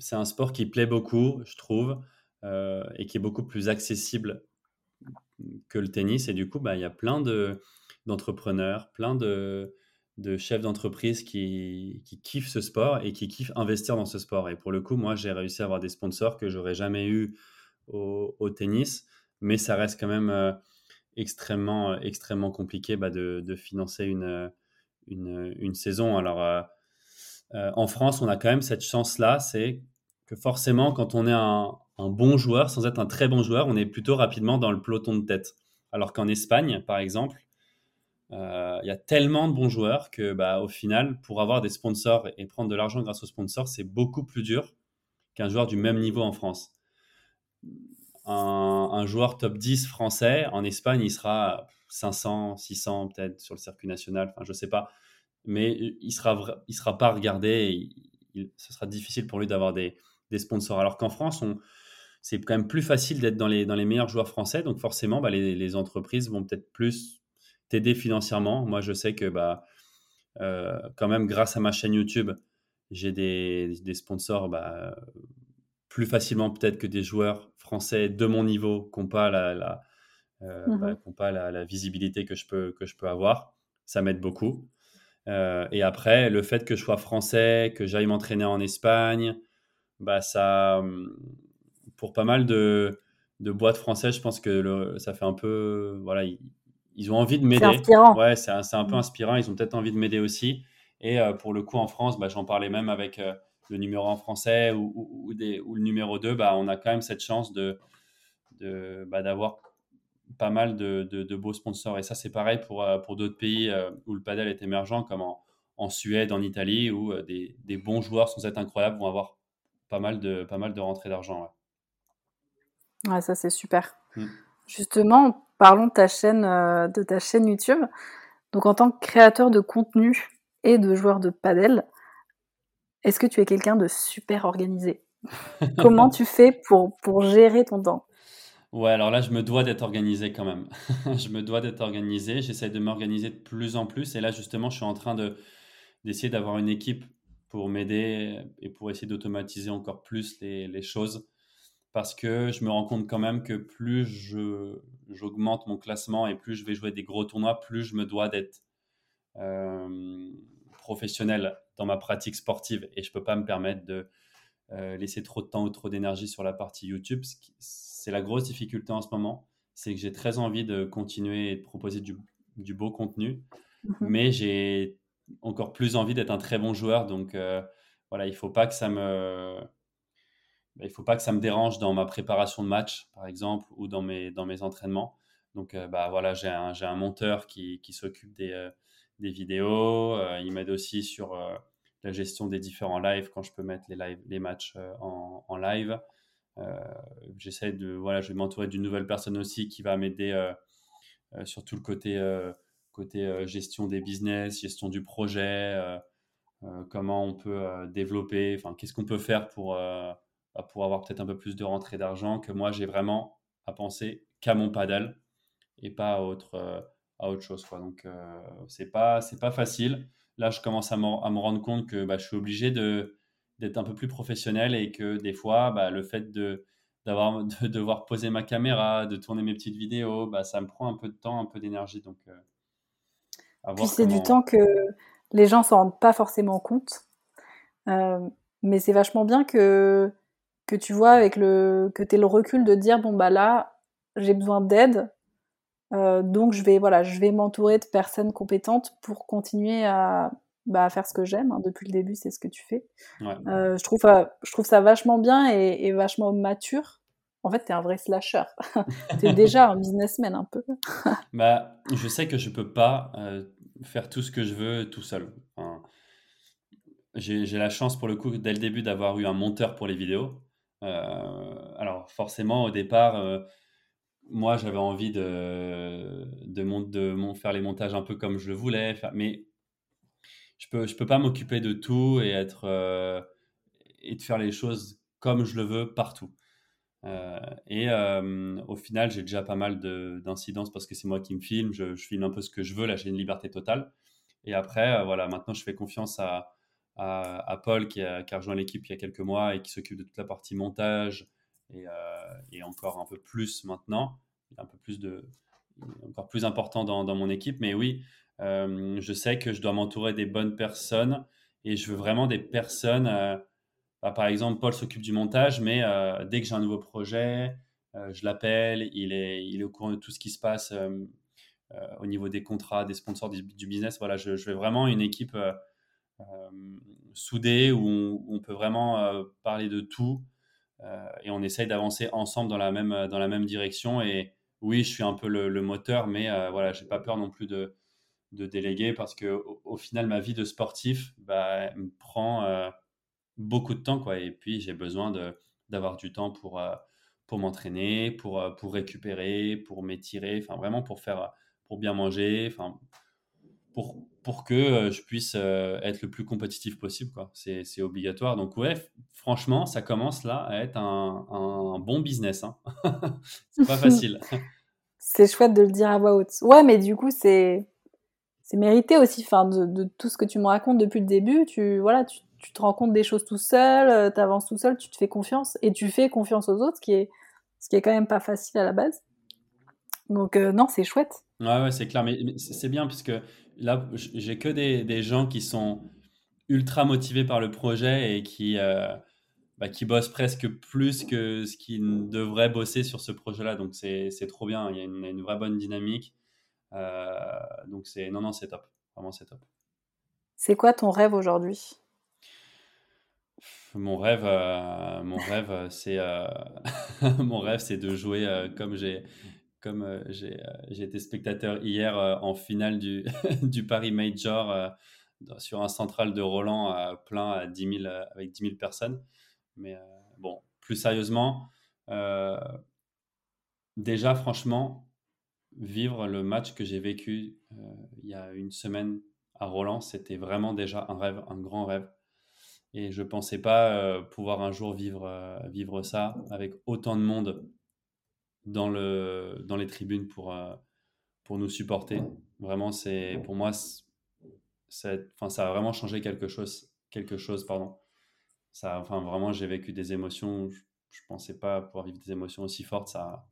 c'est un sport qui plaît beaucoup, je trouve. Euh, et qui est beaucoup plus accessible que le tennis. Et du coup, bah, il y a plein de, d'entrepreneurs, plein de, de chefs d'entreprise qui, qui, kiffent ce sport et qui kiffent investir dans ce sport. Et pour le coup, moi, j'ai réussi à avoir des sponsors que j'aurais jamais eu au, tennis, mais ça reste quand même euh, extrêmement, extrêmement compliqué bah, de, de, financer une, une, saison. Alors, en France, on a quand même cette chance-là, c'est que forcément, quand on est un, un bon joueur sans être un très bon joueur, on est plutôt rapidement dans le peloton de tête. Alors qu'en Espagne, par exemple, euh, il y a tellement de bons joueurs que, bah, au final, pour avoir des sponsors et prendre de l'argent grâce aux sponsors, c'est beaucoup plus dur qu'un joueur du même niveau en France. un, joueur top 10 français, en Espagne, il sera 500, 600 peut-être sur le circuit national, enfin je sais pas. Mais il sera, il sera pas regardé, ce sera difficile pour lui d'avoir des, sponsors. Alors qu'en France, c'est quand même plus facile d'être dans les, meilleurs joueurs français, donc forcément, bah, les, entreprises vont peut-être plus t'aider financièrement. Moi, je sais que bah, euh, quand même, grâce à ma chaîne YouTube, j'ai des, sponsors bah, plus facilement peut-être que des joueurs français de mon niveau qui n'ont pas la euh, mmh bah, pas la, visibilité que je peux, que je peux avoir. Ça m'aide beaucoup. Euh, et après, le fait que je sois français, que j'aille m'entraîner en Espagne, bah ça, pour pas mal de, de boîtes françaises, je pense que le, ça fait un peu, voilà, ils, ont envie de m'aider. C'est inspirant. Ouais, c'est un, peu mmh. inspirant. Ils ont peut-être envie de m'aider aussi. Et euh, pour le coup, en France, bah, j'en parlais même avec le numéro 1 français ou, des, ou, le numéro 2, bah, on a quand même cette chance de, de bah, d'avoir pas mal de, de, beaux sponsors. Et ça, c'est pareil pour, euh, pour d'autres pays euh, où le padel est émergent, comme en, en Suède, en Italie, où euh, des, des, bons joueurs sans être incroyables vont avoir pas mal de, pas mal de rentrées d'argent. Ouais. ça c'est super. Mm. Justement, parlons de ta chaîne, de ta chaîne YouTube. Donc en tant que créateur de contenu et de joueur de padel, est-ce que tu es quelqu'un de super organisé? Comment tu fais pour, pour gérer ton temps? Ouais, alors là, je me dois d'être organisé quand même. je me dois d'être organisé. J'essaie de m'organiser de plus en plus. Et là, justement, je suis en train de, d'essayer d'avoir une équipe pour m'aider et pour essayer d'automatiser encore plus les, choses. Parce que je me rends compte quand même que plus j'augmente mon classement et plus je vais jouer des gros tournois, plus je me dois d'être euh, professionnel dans ma pratique sportive. Et je ne peux pas me permettre de euh, laisser trop de temps ou trop d'énergie sur la partie YouTube c'est la grosse difficulté en ce moment. C'est que j'ai très envie de continuer et de proposer du, beau contenu, mhm. mais j'ai encore plus envie d'être un très bon joueur. Donc euh, voilà, il faut pas que ça me bah, il faut pas que ça me dérange dans ma préparation de match, par exemple, ou dans mes, dans mes entraînements. Donc, euh, bah, voilà, j'ai un, un, monteur qui, qui s'occupe des, euh, des, vidéos. il m'aide aussi sur la gestion des différents lives quand je peux mettre les, live, les matchs en, en, live. Euh, j'essaie de, voilà, je vais m'entourer d'une nouvelle personne aussi qui va m'aider euh, euh, sur tout le côté, côté gestion des business, gestion du projet, comment on peut développer, enfin, qu'est-ce qu'on peut faire pour, pour avoir peut-être un peu plus de rentrée d'argent que moi j'ai vraiment à penser qu'à mon paddle et pas à autre, à autre chose. Quoi. Donc, c'est pas, c'est pas facile. Là, je commence à, me rendre compte que bah, je suis obligé de, d'être un peu plus professionnel et que des fois, bah, le fait de, d'avoir, de devoir poser ma caméra, de tourner mes petites vidéos, bah, ça me prend un peu de temps, un peu d'énergie. Donc, euh, Puis c'est du temps que les gens s'en rendent pas forcément compte. Euh, mais c'est vachement bien que, que tu vois avec le que tu le recul de dire bon bah là j'ai besoin d'aide euh, donc je vais voilà je vais m'entourer de personnes compétentes pour continuer à, bah, faire ce que j'aime. Hein. Depuis le début, c'est ce que tu fais. Euh, je, trouve, euh, je trouve ça vachement bien et, vachement mature. En fait, tu es un vrai slasher. tu es déjà un businessman un peu. bah, je sais que je peux pas euh, faire tout ce que je veux tout seul. j'ai la chance pour le coup, dès le début, d'avoir eu un monteur pour les vidéos. alors, forcément, au départ moi, j'avais envie de, de, de, faire les montages un peu comme je le voulais. Mais je peux, je peux pas m'occuper de tout et être euh, et de faire les choses comme je le veux partout. Euh, et euh, au final, j'ai déjà pas mal d'incidences parce que c'est moi qui me filme, je, filme un peu ce que je veux, là j'ai une liberté totale. Et après, voilà, maintenant je fais confiance à, à, Paul qui a, qui a rejoint l'équipe il y a quelques mois et qui s'occupe de toute la partie montage et, et, encore un peu plus maintenant, un peu plus de, encore plus important dans, dans mon équipe. Mais oui, euh, je sais que je dois m'entourer des bonnes personnes et je veux vraiment des personnes. Euh, bah, par exemple, Paul s'occupe du montage, mais euh, dès que j'ai un nouveau projet, je l'appelle, il est, il est au courant de tout ce qui se passe au niveau des contrats, des sponsors, du, business. Voilà, je, veux vraiment une équipe soudée où on, peut vraiment parler de tout et on essaye d'avancer ensemble dans la même, dans la même direction. Et oui, je suis un peu le, le moteur, mais voilà, j'ai pas peur non plus de, de déléguer parce que au, final ma vie de sportif bah, me prend euh, beaucoup de temps quoi et puis j'ai besoin de d'avoir du temps pour euh, pour m'entraîner, pour, pour récupérer, pour m'étirer, enfin vraiment pour faire, pour bien manger, enfin pour, pour que je puisse être le plus compétitif possible. Quoi. C'est, c'est obligatoire. Donc, ouais, franchement, ça commence là à être un, un bon business. Hein. c'est pas facile. c'est chouette de le dire à voix haute. Ouais, mais du coup, c'est, c'est mérité aussi. Enfin, de, tout ce que tu me racontes depuis le début, tu, voilà, tu, te rends compte des choses tout seul, tu avances tout seul, tu te fais confiance et tu fais confiance aux autres, ce qui est, ce qui est quand même pas facile à la base. Donc, non, c'est chouette. Ouais, c'est clair. Mais, c'est bien puisque là, j'ai que des, des, gens qui sont ultra motivés par le projet et qui, euh, bah, qui bossent presque plus que ce qu'ils devraient bosser sur ce projet-là. Donc, c'est trop bien. Il y a une vraie bonne dynamique. Euh, donc, c'est non, non, c'est top. Vraiment, c'est top. C'est quoi ton rêve aujourd'hui? Mon rêve, euh, mon rêve, c'est mon rêve, c'est de jouer comme j'ai comme euh, euh, j'ai été spectateur hier euh, en finale du, du Paris Major sur un central de Roland plein à 10 000, avec 10 000 personnes. Mais bon, plus sérieusement, déjà franchement, vivre le match que j'ai vécu il y a une semaine à Roland, c'était vraiment déjà un rêve, un grand rêve. Et je ne pensais pas pouvoir un jour vivre, vivre ça avec autant de monde dans, le, dans les tribunes pour, euh, pour nous supporter. Vraiment, c'est pour moi, ça, ça a vraiment changé quelque chose. Quelque chose pardon. Ça, enfin, vraiment, j'ai vécu des émotions. Je ne pensais pas pouvoir vivre des émotions aussi fortes. Ça,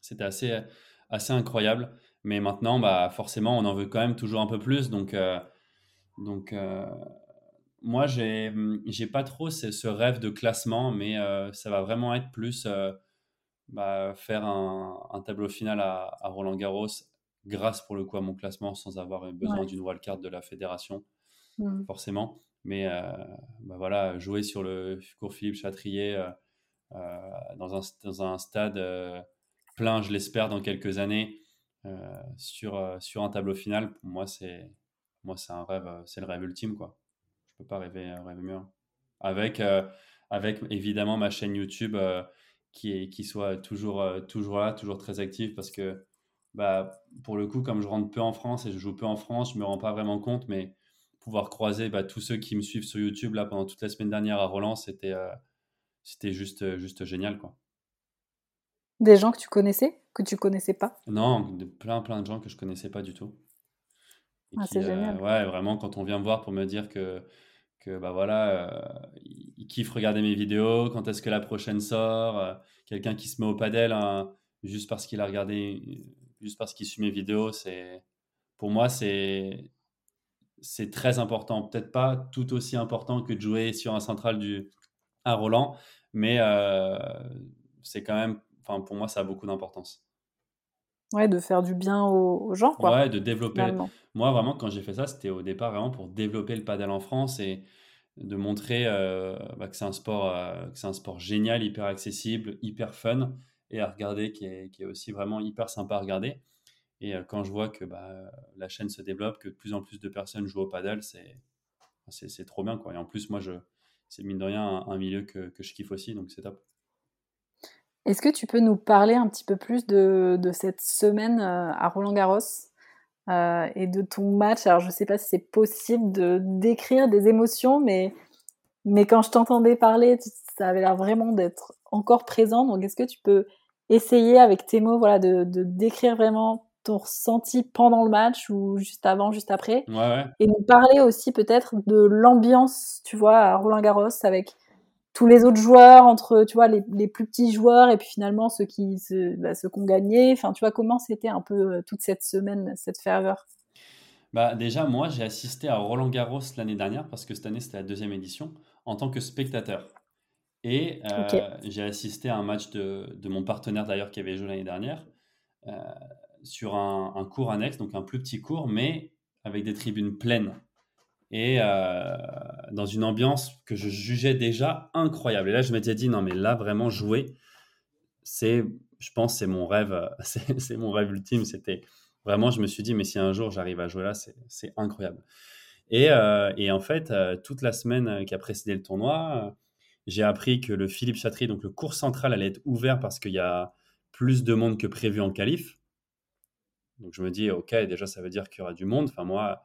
c'était assez, assez incroyable. Mais maintenant, bah, forcément, on en veut quand même toujours un peu plus. Donc, euh, donc euh, moi, j'ai, j'ai pas trop ce, ce, rêve de classement, mais ça va vraiment être plus bah, faire un, tableau final à, Roland Garros grâce pour le coup à mon classement sans avoir besoin d'une wildcard de la fédération, mmh. forcément. Mais euh, bah, voilà, jouer sur le cours Philippe Chatrier euh, euh, dans, un, dans, un, stade plein, je l'espère, dans quelques années, sur, sur un tableau final, pour moi, c'est moi c'est un rêve, c'est le rêve ultime. quoi. Je peux pas rêver, rêver mieux. Avec, avec évidemment ma chaîne YouTube qui, qui soit toujours, euh, toujours là, toujours très actif parce que bah, pour le coup, comme je rentre peu en France et je joue peu en France, je me rends pas vraiment compte, mais pouvoir croiser bah, tous ceux qui me suivent sur YouTube là pendant toute la semaine dernière à Roland, c'était euh, c'était juste, juste génial. quoi. Des gens que tu connaissais, que tu connaissais pas? Non, de plein plein de gens que je connaissais pas du tout. Ah, c'est génial. Euh, ouais, vraiment, quand on vient me voir pour me dire que que bah voilà, euh, ils kiffent regarder mes vidéos, quand est-ce que la prochaine sort, euh, quelqu'un qui se met au padel hein, juste parce qu'il a regardé, juste parce qu'il suit mes vidéos, c'est pour moi c'est c'est très important. Peut-être pas tout aussi important que de jouer sur un central du à Roland, mais euh, c'est quand même, enfin pour moi ça a beaucoup d'importance. Ouais, de faire du bien aux, gens, quoi. Ouais, de développer. Moi, vraiment, quand j'ai fait ça, c'était au départ vraiment pour développer le padel en France et de montrer euh, bah, que c'est un sport, euh, que c'est un sport génial, hyper accessible, hyper fun et à regarder, qui est, qui est aussi vraiment hyper sympa à regarder. Et euh, quand je vois que bah, la chaîne se développe, que de plus en plus de personnes jouent au padel, c'est, c'est, c'est trop bien, quoi. Et en plus, moi, je, c'est mine de rien un, un milieu que, que je kiffe aussi, donc c'est top. Est-ce que tu peux nous parler un petit peu plus de, de cette semaine euh, à Roland Garros euh, et de ton match? Alors, je ne sais pas si c'est possible de décrire des émotions, mais, mais quand je t'entendais parler, ça avait l'air vraiment d'être encore présent. Donc, est-ce que tu peux essayer avec tes mots voilà, de, de décrire vraiment ton ressenti pendant le match ou juste avant, juste après? Ouais, ouais. Et nous parler aussi peut-être de l'ambiance, tu vois, à Roland Garros avec tous les autres joueurs, entre tu vois les, les, plus petits joueurs et puis finalement ceux qui se, bah, ceux qui ont gagné. Enfin, tu vois comment c'était un peu euh, toute cette semaine, cette ferveur? Bah déjà moi j'ai assisté à Roland Garros l'année dernière parce que cette année c'était la deuxième édition en tant que spectateur. Et euh, j'ai assisté à un match de, de mon partenaire d'ailleurs qui avait joué l'année dernière euh, sur un, un, cours annexe, donc un plus petit cours, mais avec des tribunes pleines et euh, dans une ambiance que je jugeais déjà incroyable. Et là, je m'étais dit, non, mais là, vraiment jouer, c'est, je pense, c'est mon rêve, c'est mon rêve ultime. C'était vraiment, je me suis dit, mais si un jour j'arrive à jouer là, c'est incroyable. Et, euh, et, en fait, euh, toute la semaine qui a précédé le tournoi, j'ai appris que le Philippe Chatrier, donc le cours central, allait être ouvert parce qu'il y a plus de monde que prévu en qualif. Donc je me dis, ok, déjà ça veut dire qu'il y aura du monde. Enfin moi,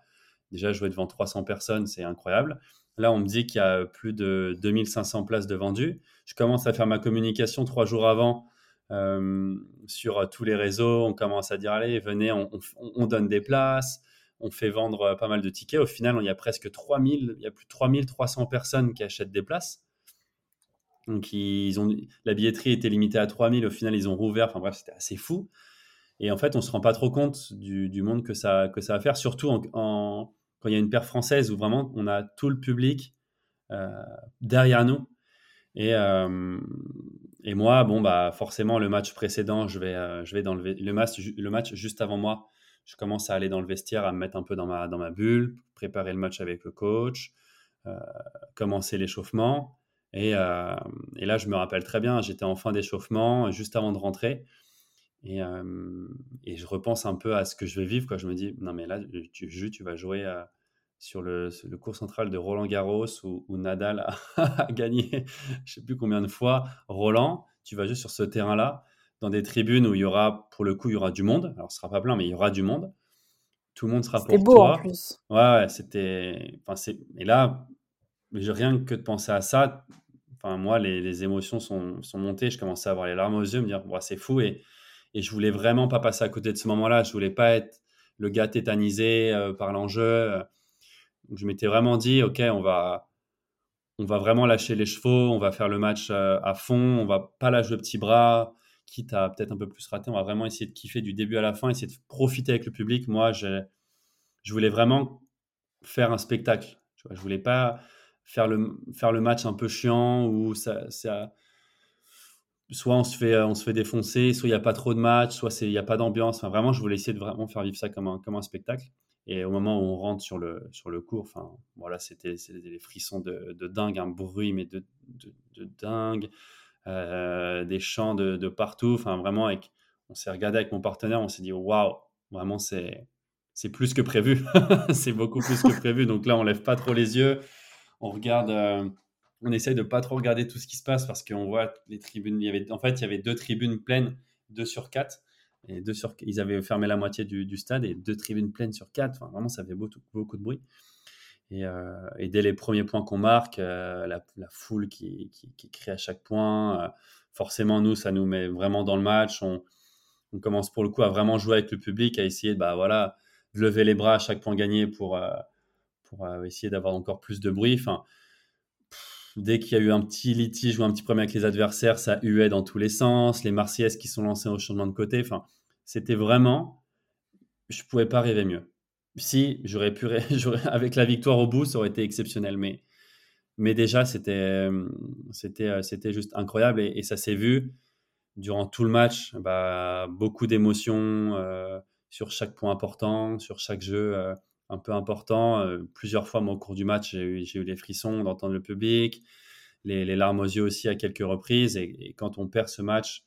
déjà jouer devant 300 personnes, c'est incroyable. Là, on me dit qu'il y a plus de 2500 places de vendues. Je commence à faire ma communication trois jours avant euh, sur tous les réseaux. On commence à dire, allez, venez, on, donne des places. On fait vendre pas mal de tickets. Au final, il y a presque 3000, il y a plus de 3300 personnes qui achètent des places. Donc, ils ont, la billetterie était limitée à 3000. Au final, ils ont rouvert. Enfin bref, c'était assez fou. Et en fait, on ne se rend pas trop compte du, monde que ça, va faire, surtout quand il y a une paire française où vraiment on a tout le public euh, derrière nous. Et, euh, et moi, bon, bah, forcément, le match précédent, je vais, euh, le, match, juste avant moi, je commence à aller dans le vestiaire, à me mettre un peu dans ma, dans bulle, préparer le match avec le coach, commencer l'échauffement. Et, là, je me rappelle très bien, j'étais en fin d'échauffement, juste avant de rentrer. Et, et, je repense un peu à ce que je vais vivre. Quoi. Je me dis, non, mais là, tu, tu vas jouer sur le, le, cours central de Roland Garros où, Nadal a, gagné je sais plus combien de fois. Roland, tu vas jouer sur ce terrain-là, dans des tribunes où il y aura, pour le coup, il y aura du monde. Alors, ce sera pas plein, mais il y aura du monde. Tout le monde sera pour toi. Beau en plus. Ouais, ouais c'était. Enfin, et là, rien que de penser à ça, enfin, moi, les, les émotions sont, sont, montées. Je commençais à avoir les larmes aux yeux, me dire, c'est fou. Et, et je voulais vraiment pas passer à côté de ce moment-là. Je voulais pas être le gars tétanisé euh, par l'enjeu. Je m'étais vraiment dit, ok, on va, on va vraiment lâcher les chevaux, on va faire le match euh, à fond, on va pas lâcher le petit bras, quitte à peut-être un peu plus rater. On va vraiment essayer de kiffer du début à la fin, essayer de profiter avec le public. Moi, je voulais vraiment faire un spectacle. Je ne voulais pas faire le, faire le match un peu chiant où ça, ça soit on se fait, on se fait défoncer, soit il n'y a pas trop de matchs, soit il n'y a pas d'ambiance. Enfin, vraiment, je voulais essayer de vraiment faire vivre ça comme un, comme un spectacle. Et au moment où on rentre sur le, sur le cours, enfin, voilà, c'était des frissons de, dingue, un bruit, mais de, de, dingue, euh, des chants de, partout. Enfin, vraiment, avec, on s'est regardé avec mon partenaire, on s'est dit, waouh, vraiment, c'est c'est plus que prévu. c'est beaucoup plus que prévu. Donc là, on lève pas trop les yeux. On regarde. Euh, on essaye de pas trop regarder tout ce qui se passe parce qu'on voit les tribunes. Il y avait, en fait, il y avait deux tribunes pleines, deux sur quatre. Et deux sur, ils avaient fermé la moitié du, stade et deux tribunes pleines sur quatre. Enfin, vraiment, ça fait beaucoup, beaucoup de bruit. Et, euh, et, dès les premiers points qu'on marque, euh, la, foule qui, qui, crie à chaque point, euh, forcément, nous, ça nous met vraiment dans le match. On, commence pour le coup à vraiment jouer avec le public, à essayer bah, voilà, de lever les bras à chaque point gagné pour, pour essayer d'avoir encore plus de bruit. Enfin, dès qu'il y a eu un petit litige ou un petit problème avec les adversaires, ça huait dans tous les sens. Les Marseillaises qui sont lancées au changement de côté? Enfin, c'était vraiment, je pouvais pas rêver mieux. Si j'aurais pu, avec la victoire au bout, ça aurait été exceptionnel. Mais, mais déjà, c'était, juste incroyable et, ça s'est vu durant tout le match. Bah, beaucoup d'émotions euh, sur chaque point important, sur chaque jeu. Euh, un peu important. Euh, plusieurs fois, au cours du match, j'ai eu, les frissons d'entendre le public, les, larmes aux yeux aussi à quelques reprises. Et, quand on perd ce match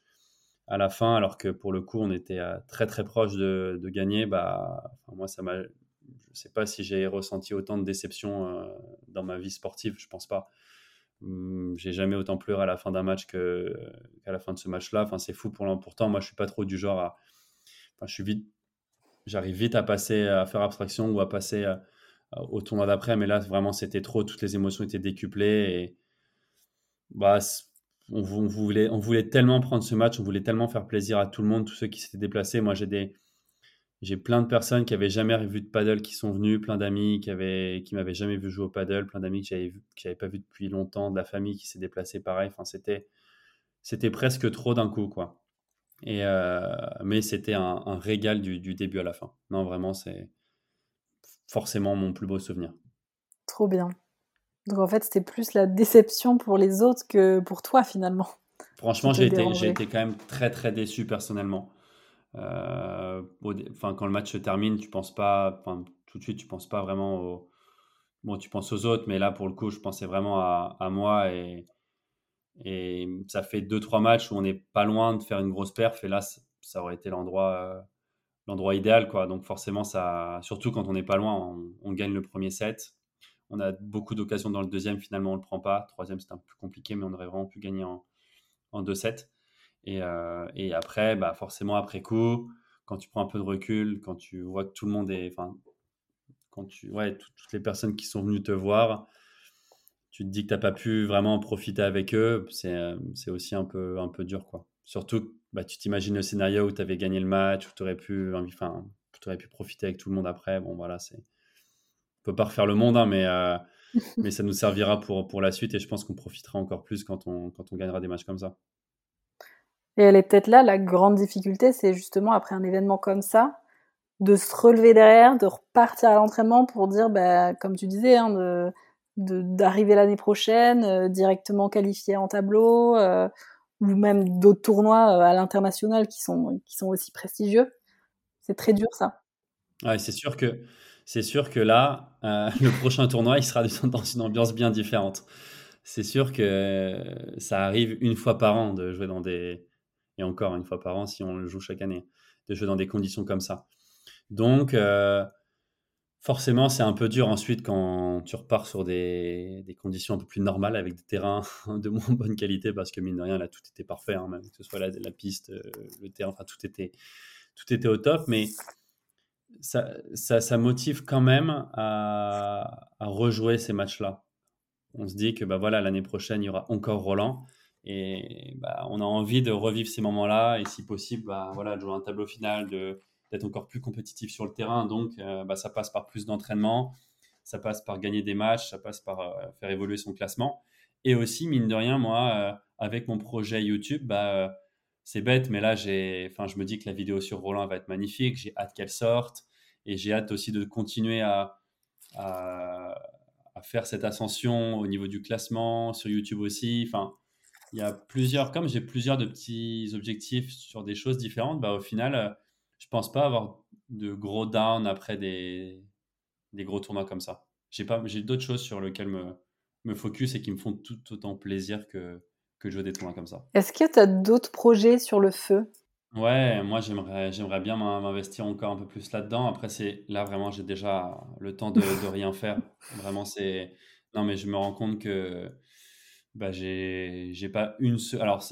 à la fin, alors que pour le coup, on était euh, très très proche de, gagner, bah, moi, ça m'a. Je ne sais pas si j'ai ressenti autant de déception euh, dans ma vie sportive, je pense pas. Hum, j'ai jamais autant pleuré à la fin d'un match qu'à la fin de ce match-là. Enfin, c'est fou pour pourtant. Moi, je suis pas trop du genre à. Enfin, je suis vite j'arrive vite à passer, à faire abstraction ou à passer euh, au tournoi d'après. Mais là, vraiment, c'était trop. Toutes les émotions étaient décuplées. Et bah, on, voulait, on voulait tellement prendre ce match, on voulait tellement faire plaisir à tout le monde, tous ceux qui s'étaient déplacés. Moi, j'ai des. J'ai plein de personnes qui avaient jamais vu de paddle qui sont venues, plein d'amis qui avaient qui m'avaient jamais vu jouer au paddle, plein d'amis que j'avais que pas vu depuis longtemps, de la famille qui s'est déplacée pareil. Enfin, c'était c'était presque trop d'un coup, quoi. Et, euh, mais c'était un, régal du, début à la fin. Non, vraiment, c'est forcément mon plus beau souvenir. Trop bien. Donc en fait, c'était plus la déception pour les autres que pour toi finalement. Franchement, j'ai été, j'ai été quand même très très déçu personnellement. Euh, enfin, quand le match se termine, tu penses pas, tout de suite, tu penses pas vraiment aux, bon, tu penses aux autres, mais là pour le coup, je pensais vraiment à, à moi et, et ça fait deux, trois matchs où on n'est pas loin de faire une grosse perf. Et là, ça aurait été l'endroit, euh, l'endroit idéal. Quoi. Donc forcément, ça, surtout quand on n'est pas loin, on, gagne le premier set. on a beaucoup d'occasions dans le deuxième, finalement on le prend pas. Troisième, c'est un peu plus compliqué, mais on aurait vraiment pu gagner en, en 2-7. Et, et, après, bah, forcément, après coup, quand tu prends un peu de recul, quand tu vois que tout le monde est. Quand tu. Ouais, toutes les personnes qui sont venues te voir, tu te dis que tu n'as pas pu vraiment profiter avec eux. C'est aussi un peu, un peu dur, quoi. Surtout, bah, tu t'imagines le scénario où tu avais gagné le match, où tu aurais pu. Enfin, pu profiter avec tout le monde après. Bon, voilà, c'est. On peut pas refaire le monde, hein, mais, euh, mais ça nous servira pour, pour la suite et je pense qu'on profitera encore plus quand on, quand on gagnera des matchs comme ça. Et elle est peut-être là, la grande difficulté, c'est justement après un événement comme ça, de se relever derrière, de repartir à l'entraînement pour dire, bah, comme tu disais, hein, de, d'arriver l'année prochaine euh, directement qualifié en tableau, euh, ou même d'autres tournois euh, à l'international qui sont, qui sont aussi prestigieux. C'est très dur ça. Ouais, c'est sûr que c'est sûr que là, le prochain tournoi, il sera dans une ambiance bien différente. C'est sûr que ça arrive une fois par an de jouer dans des, et encore une fois par an si on le joue chaque année, de jouer dans des conditions comme ça. Donc, forcément, c'est un peu dur ensuite quand tu repars sur des, conditions un peu plus normales avec des terrains de moins bonne qualité parce que mine de rien, là, tout était parfait, hein, même que ce soit la, la, piste, euh, le terrain, enfin, tout était, tout était au top, mais ça, ça, motive quand même à, rejouer ces matchs-là. On se dit que bah voilà l'année prochaine il y aura encore Roland et bah, on a envie de revivre ces moments-là et si possible, bah, voilà, de jouer un tableau final, d'être encore plus compétitif sur le terrain. Donc, euh, bah, ça passe par plus d'entraînement, ça passe par gagner des matchs, ça passe par euh, faire évoluer son classement. Et aussi, mine de rien, moi, euh, avec mon projet YouTube, bah, c'est bête, mais là, enfin, je me dis que la vidéo sur Roland va être magnifique. J'ai hâte qu'elle sorte et j'ai hâte aussi de continuer à, faire cette ascension au niveau du classement sur YouTube aussi. Enfin, il y a plusieurs, comme j'ai plusieurs de petits objectifs sur des choses différentes, bah, au final, je pense pas avoir de gros down après des, des gros tournois comme ça. J'ai pas, j'ai d'autres choses sur lesquelles me, me focus et qui me font tout autant plaisir que, que de jouer des tournois comme ça. Est-ce que tu as d'autres projets sur le feu? Ouais, moi j'aimerais, j'aimerais bien m'investir encore un peu plus là-dedans. Après, c'est là vraiment, j'ai déjà le temps de, de rien faire. Vraiment, c'est. Non, mais je me rends compte que bah, j'ai, j'ai pas une seule. Alors,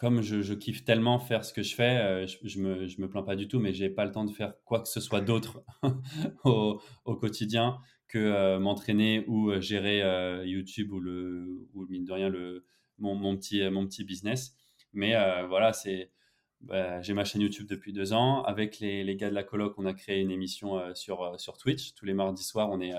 comme je, kiffe tellement faire ce que je fais, euh, je, je, me, je me plains pas du tout, mais j'ai pas le temps de faire quoi que ce soit d'autre au, au, quotidien que euh, m'entraîner ou euh, gérer YouTube ou le, ou mine de rien le, mon, mon petit, mon petit business. Mais voilà, c'est, bah, j'ai ma chaîne YouTube depuis deux ans. Avec les, les, gars de la coloc, on a créé une émission sur, sur Twitch. Tous les mardis soirs, on est,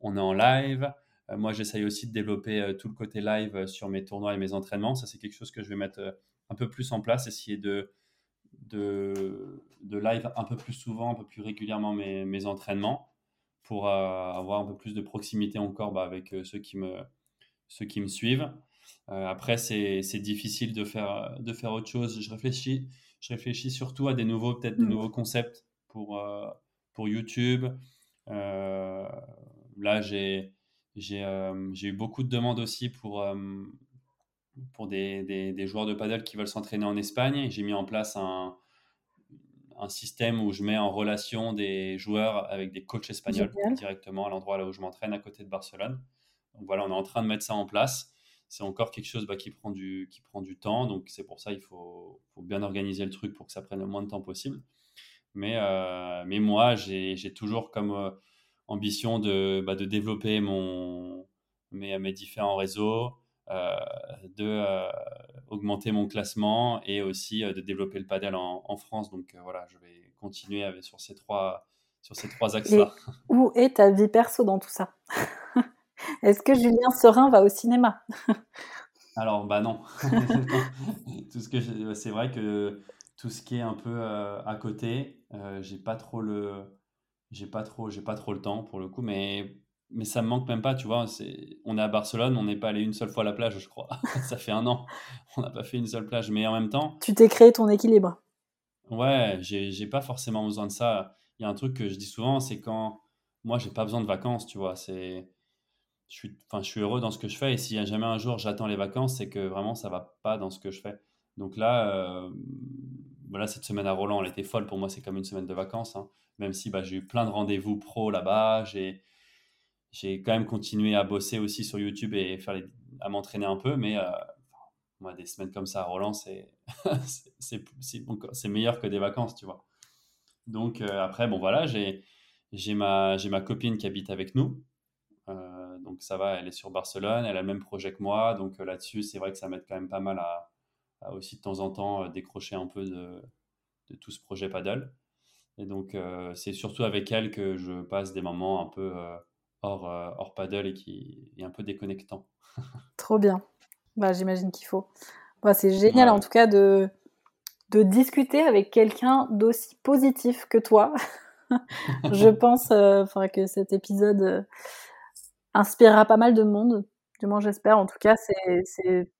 on est en live. Moi, j'essaye aussi de développer tout le côté live sur mes tournois et mes entraînements. Ça, c'est quelque chose que je vais mettre un peu plus en place, essayer de, de, de live un peu plus souvent, un peu plus régulièrement mes, mes entraînements pour avoir un peu plus de proximité encore bah, avec ceux, qui me, ceux qui me suivent. après, c'est difficile de faire, de faire autre chose. Je réfléchis, je réfléchis surtout à des nouveaux, peut-être des mmh. nouveaux concepts pour, pour YouTube. là, j'ai euh, j'ai eu beaucoup de demandes aussi pour, euh, pour des, des, joueurs de paddle qui veulent s'entraîner en Espagne. J'ai mis en place un, un, système où je mets en relation des joueurs avec des coachs espagnols directement à l'endroit là où je m'entraîne, à côté de Barcelone. Donc voilà, on est en train de mettre ça en place. C'est encore quelque chose bah, qui, prend du, qui prend du temps. Donc c'est pour ça qu'il faut, faut, bien organiser le truc pour que ça prenne le moins de temps possible. Mais, euh, mais moi, j'ai toujours comme ambition de, bah, de développer mon, mes, mes différents réseaux, euh, de euh, augmenter mon classement et aussi euh, de développer le padel en, en France. Donc voilà, je vais continuer avec, sur ces trois, sur ces trois axes-là. Où est ta vie perso dans tout ça? Est-ce que Julien Serin va au cinéma? Alors, bah non. tout ce que c'est vrai que tout ce qui est un peu à côté, j'ai pas trop le j'ai pas trop, j'ai pas trop le temps pour le coup, mais mais ça me manque même pas, tu vois. C'est, on est à Barcelone, on n'est pas allé une seule fois à la plage, je crois. ça fait un an, on n'a pas fait une seule plage, mais en même temps. Tu t'es créé ton équilibre. Ouais, j'ai, j'ai pas forcément besoin de ça. Il y a un truc que je dis souvent, c'est quand moi j'ai pas besoin de vacances, tu vois. C'est, je suis, enfin, je suis heureux dans ce que je fais, et s'il y a jamais un jour j'attends les vacances, c'est que vraiment ça va pas dans ce que je fais. Donc là, euh, voilà, cette semaine à Roland, elle était folle pour moi, c'est comme une semaine de vacances. Hein même si bah, j'ai eu plein de rendez-vous pro là-bas, j'ai, j'ai quand même continué à bosser aussi sur YouTube et à m'entraîner un peu, mais moi, des semaines comme ça à Roland, c'est meilleur que des vacances, tu vois. Donc après, bon voilà, j'ai ma, ma copine qui habite avec nous. donc ça va, elle est sur Barcelone, elle a le même projet que moi. Donc là-dessus, c'est vrai que ça m'aide quand même pas mal à, aussi de temps en temps décrocher un peu de tout ce projet paddle. Et donc, c'est surtout avec elle que je passe des moments un peu hors, hors paddle et qui est un peu déconnectant. Trop bien. Bah, J'imagine qu'il faut. Bah, c'est génial en tout cas de, de discuter avec quelqu'un d'aussi positif que toi. je pense euh, que cet épisode euh, inspirera pas mal de monde. Du moins, j'espère. En tout cas, c'est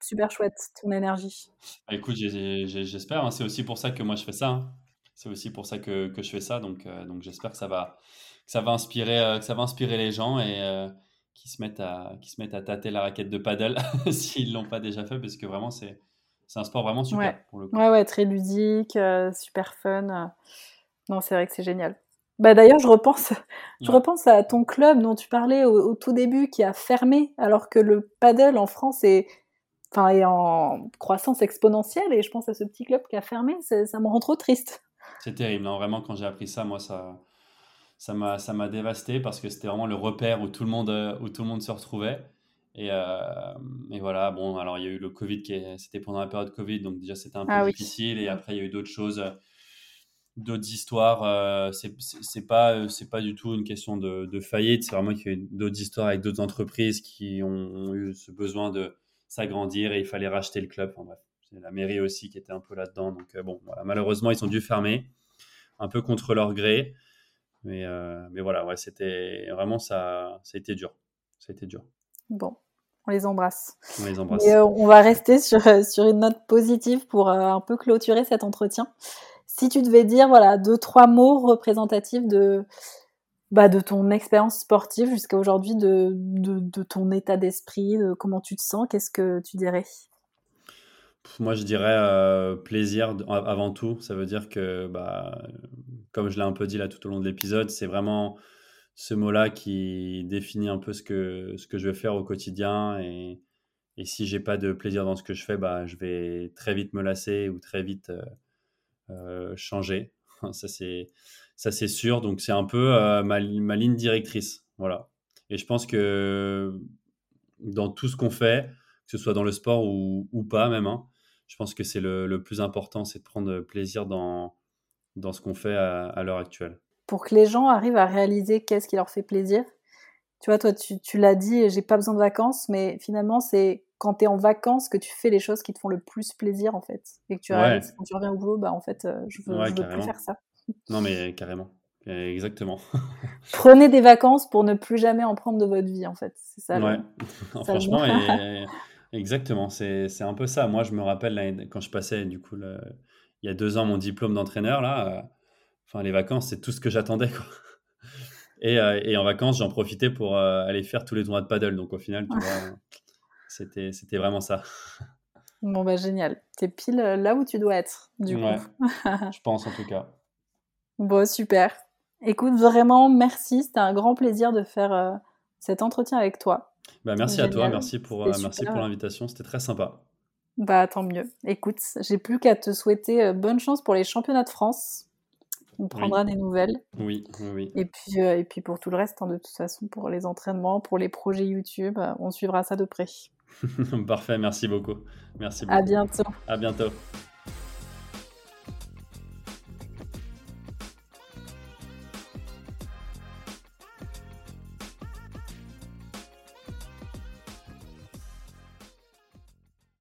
super chouette ton énergie. Bah, écoute, j'espère. Hein. C'est aussi pour ça que moi je fais ça. Hein. C'est aussi pour ça que, que, je fais ça. Donc, euh, donc j'espère que ça va, que ça va inspirer, que ça va inspirer les gens et qui se mettent à, qui se mettent à tâter la raquette de paddle s'ils l'ont pas déjà fait, parce que vraiment, c'est, c'est un sport vraiment super ouais. pour le coup. Ouais, ouais, très ludique, euh, super fun. Non, c'est vrai que c'est génial. Bah, d'ailleurs, je repense, je repense à ton club dont tu parlais au, tout début qui a fermé, alors que le paddle en France est, enfin, est en croissance exponentielle. Et je pense à ce petit club qui a fermé, ça me rend trop triste. C'est terrible. Non, vraiment, quand j'ai appris ça, moi, ça, ça m'a ça m'a dévasté parce que c'était vraiment le repère où tout le monde euh, où tout le monde se retrouvait. Et, euh, et voilà bon alors il y a eu le Covid qui c'était pendant la période Covid donc déjà c'était un peu ah difficile. Et après il y a eu d'autres choses d'autres histoires euh, c'est pas c'est pas du tout une question de, de faillite. C'est vraiment qu'il y a eu d'autres histoires avec d'autres entreprises qui ont, eu ce besoin de s'agrandir et il fallait racheter le club. Enfin, bref c'est la mairie aussi qui était un peu là-dedans. Donc bon voilà, malheureusement ils ont dû fermer un peu contre leur gré mais, euh, mais voilà, ouais, c'était vraiment ça, ça a été dur. Ça a été dur. Bon, on les embrasse. On les embrasse. Euh, on va rester sur, euh, sur une note positive pour un peu clôturer cet entretien. Si tu devais dire voilà deux trois mots représentatifs de bah, de ton expérience sportive jusqu'à aujourd'hui, de, de, de, ton état d'esprit, de comment tu te sens, qu'est-ce que tu dirais? Moi, je dirais euh, plaisir avant tout. Ça veut dire que, bah, comme je l'ai un peu dit là tout au long de l'épisode, c'est vraiment ce mot-là qui définit un peu ce que, ce que je vais faire au quotidien. Et, et si j'ai pas de plaisir dans ce que je fais, bah, je vais très vite me lasser ou très vite euh, euh, changer. Ça, c'est, sûr. Donc, c'est un peu ma, ma, ligne directrice. Voilà. Et je pense que dans tout ce qu'on fait, que ce soit dans le sport ou, ou pas même, hein, je pense que c'est le, plus important, c'est de prendre plaisir dans, dans ce qu'on fait à, l'heure actuelle. Pour que les gens arrivent à réaliser qu'est-ce qui leur fait plaisir, tu vois, toi, tu, tu l'as dit, j'ai pas besoin de vacances, mais finalement, c'est quand tu es en vacances que tu fais les choses qui te font le plus plaisir, en fait. Et que tu réalises, quand tu reviens au boulot, bah, en fait, euh, je veux, veux plus faire ça. Non, mais carrément. Exactement. Prenez des vacances pour ne plus jamais en prendre de votre vie, en fait. C'est ça. Ouais. Franchement, et, Exactement, c'est un peu ça. Moi, je me rappelle quand je passais, du coup, il y a deux ans, mon diplôme d'entraîneur, là, euh, enfin, les vacances, c'est tout ce que j'attendais, quoi. Et, euh, et, en vacances, j'en profitais pour euh, aller faire tous les tournois de paddle. Donc, au final, tu vois, c'était vraiment ça. Bon, bah, génial. T'es pile là où tu dois être, du coup. je pense, en tout cas. Bon, super. Écoute, vraiment, merci. C'était un grand plaisir de faire cet entretien avec toi. Bah, merci à toi, merci pour, euh, merci pour l'invitation, c'était très sympa. Bah tant mieux. Écoute, j'ai plus qu'à te souhaiter euh, bonne chance pour les championnats de France. On prendra des nouvelles. Oui, oui, Et puis, euh, et puis pour tout le reste, hein, de toute façon, pour les entraînements, pour les projets YouTube, on suivra ça de près. Parfait, merci beaucoup. Merci beaucoup. À bientôt. À bientôt.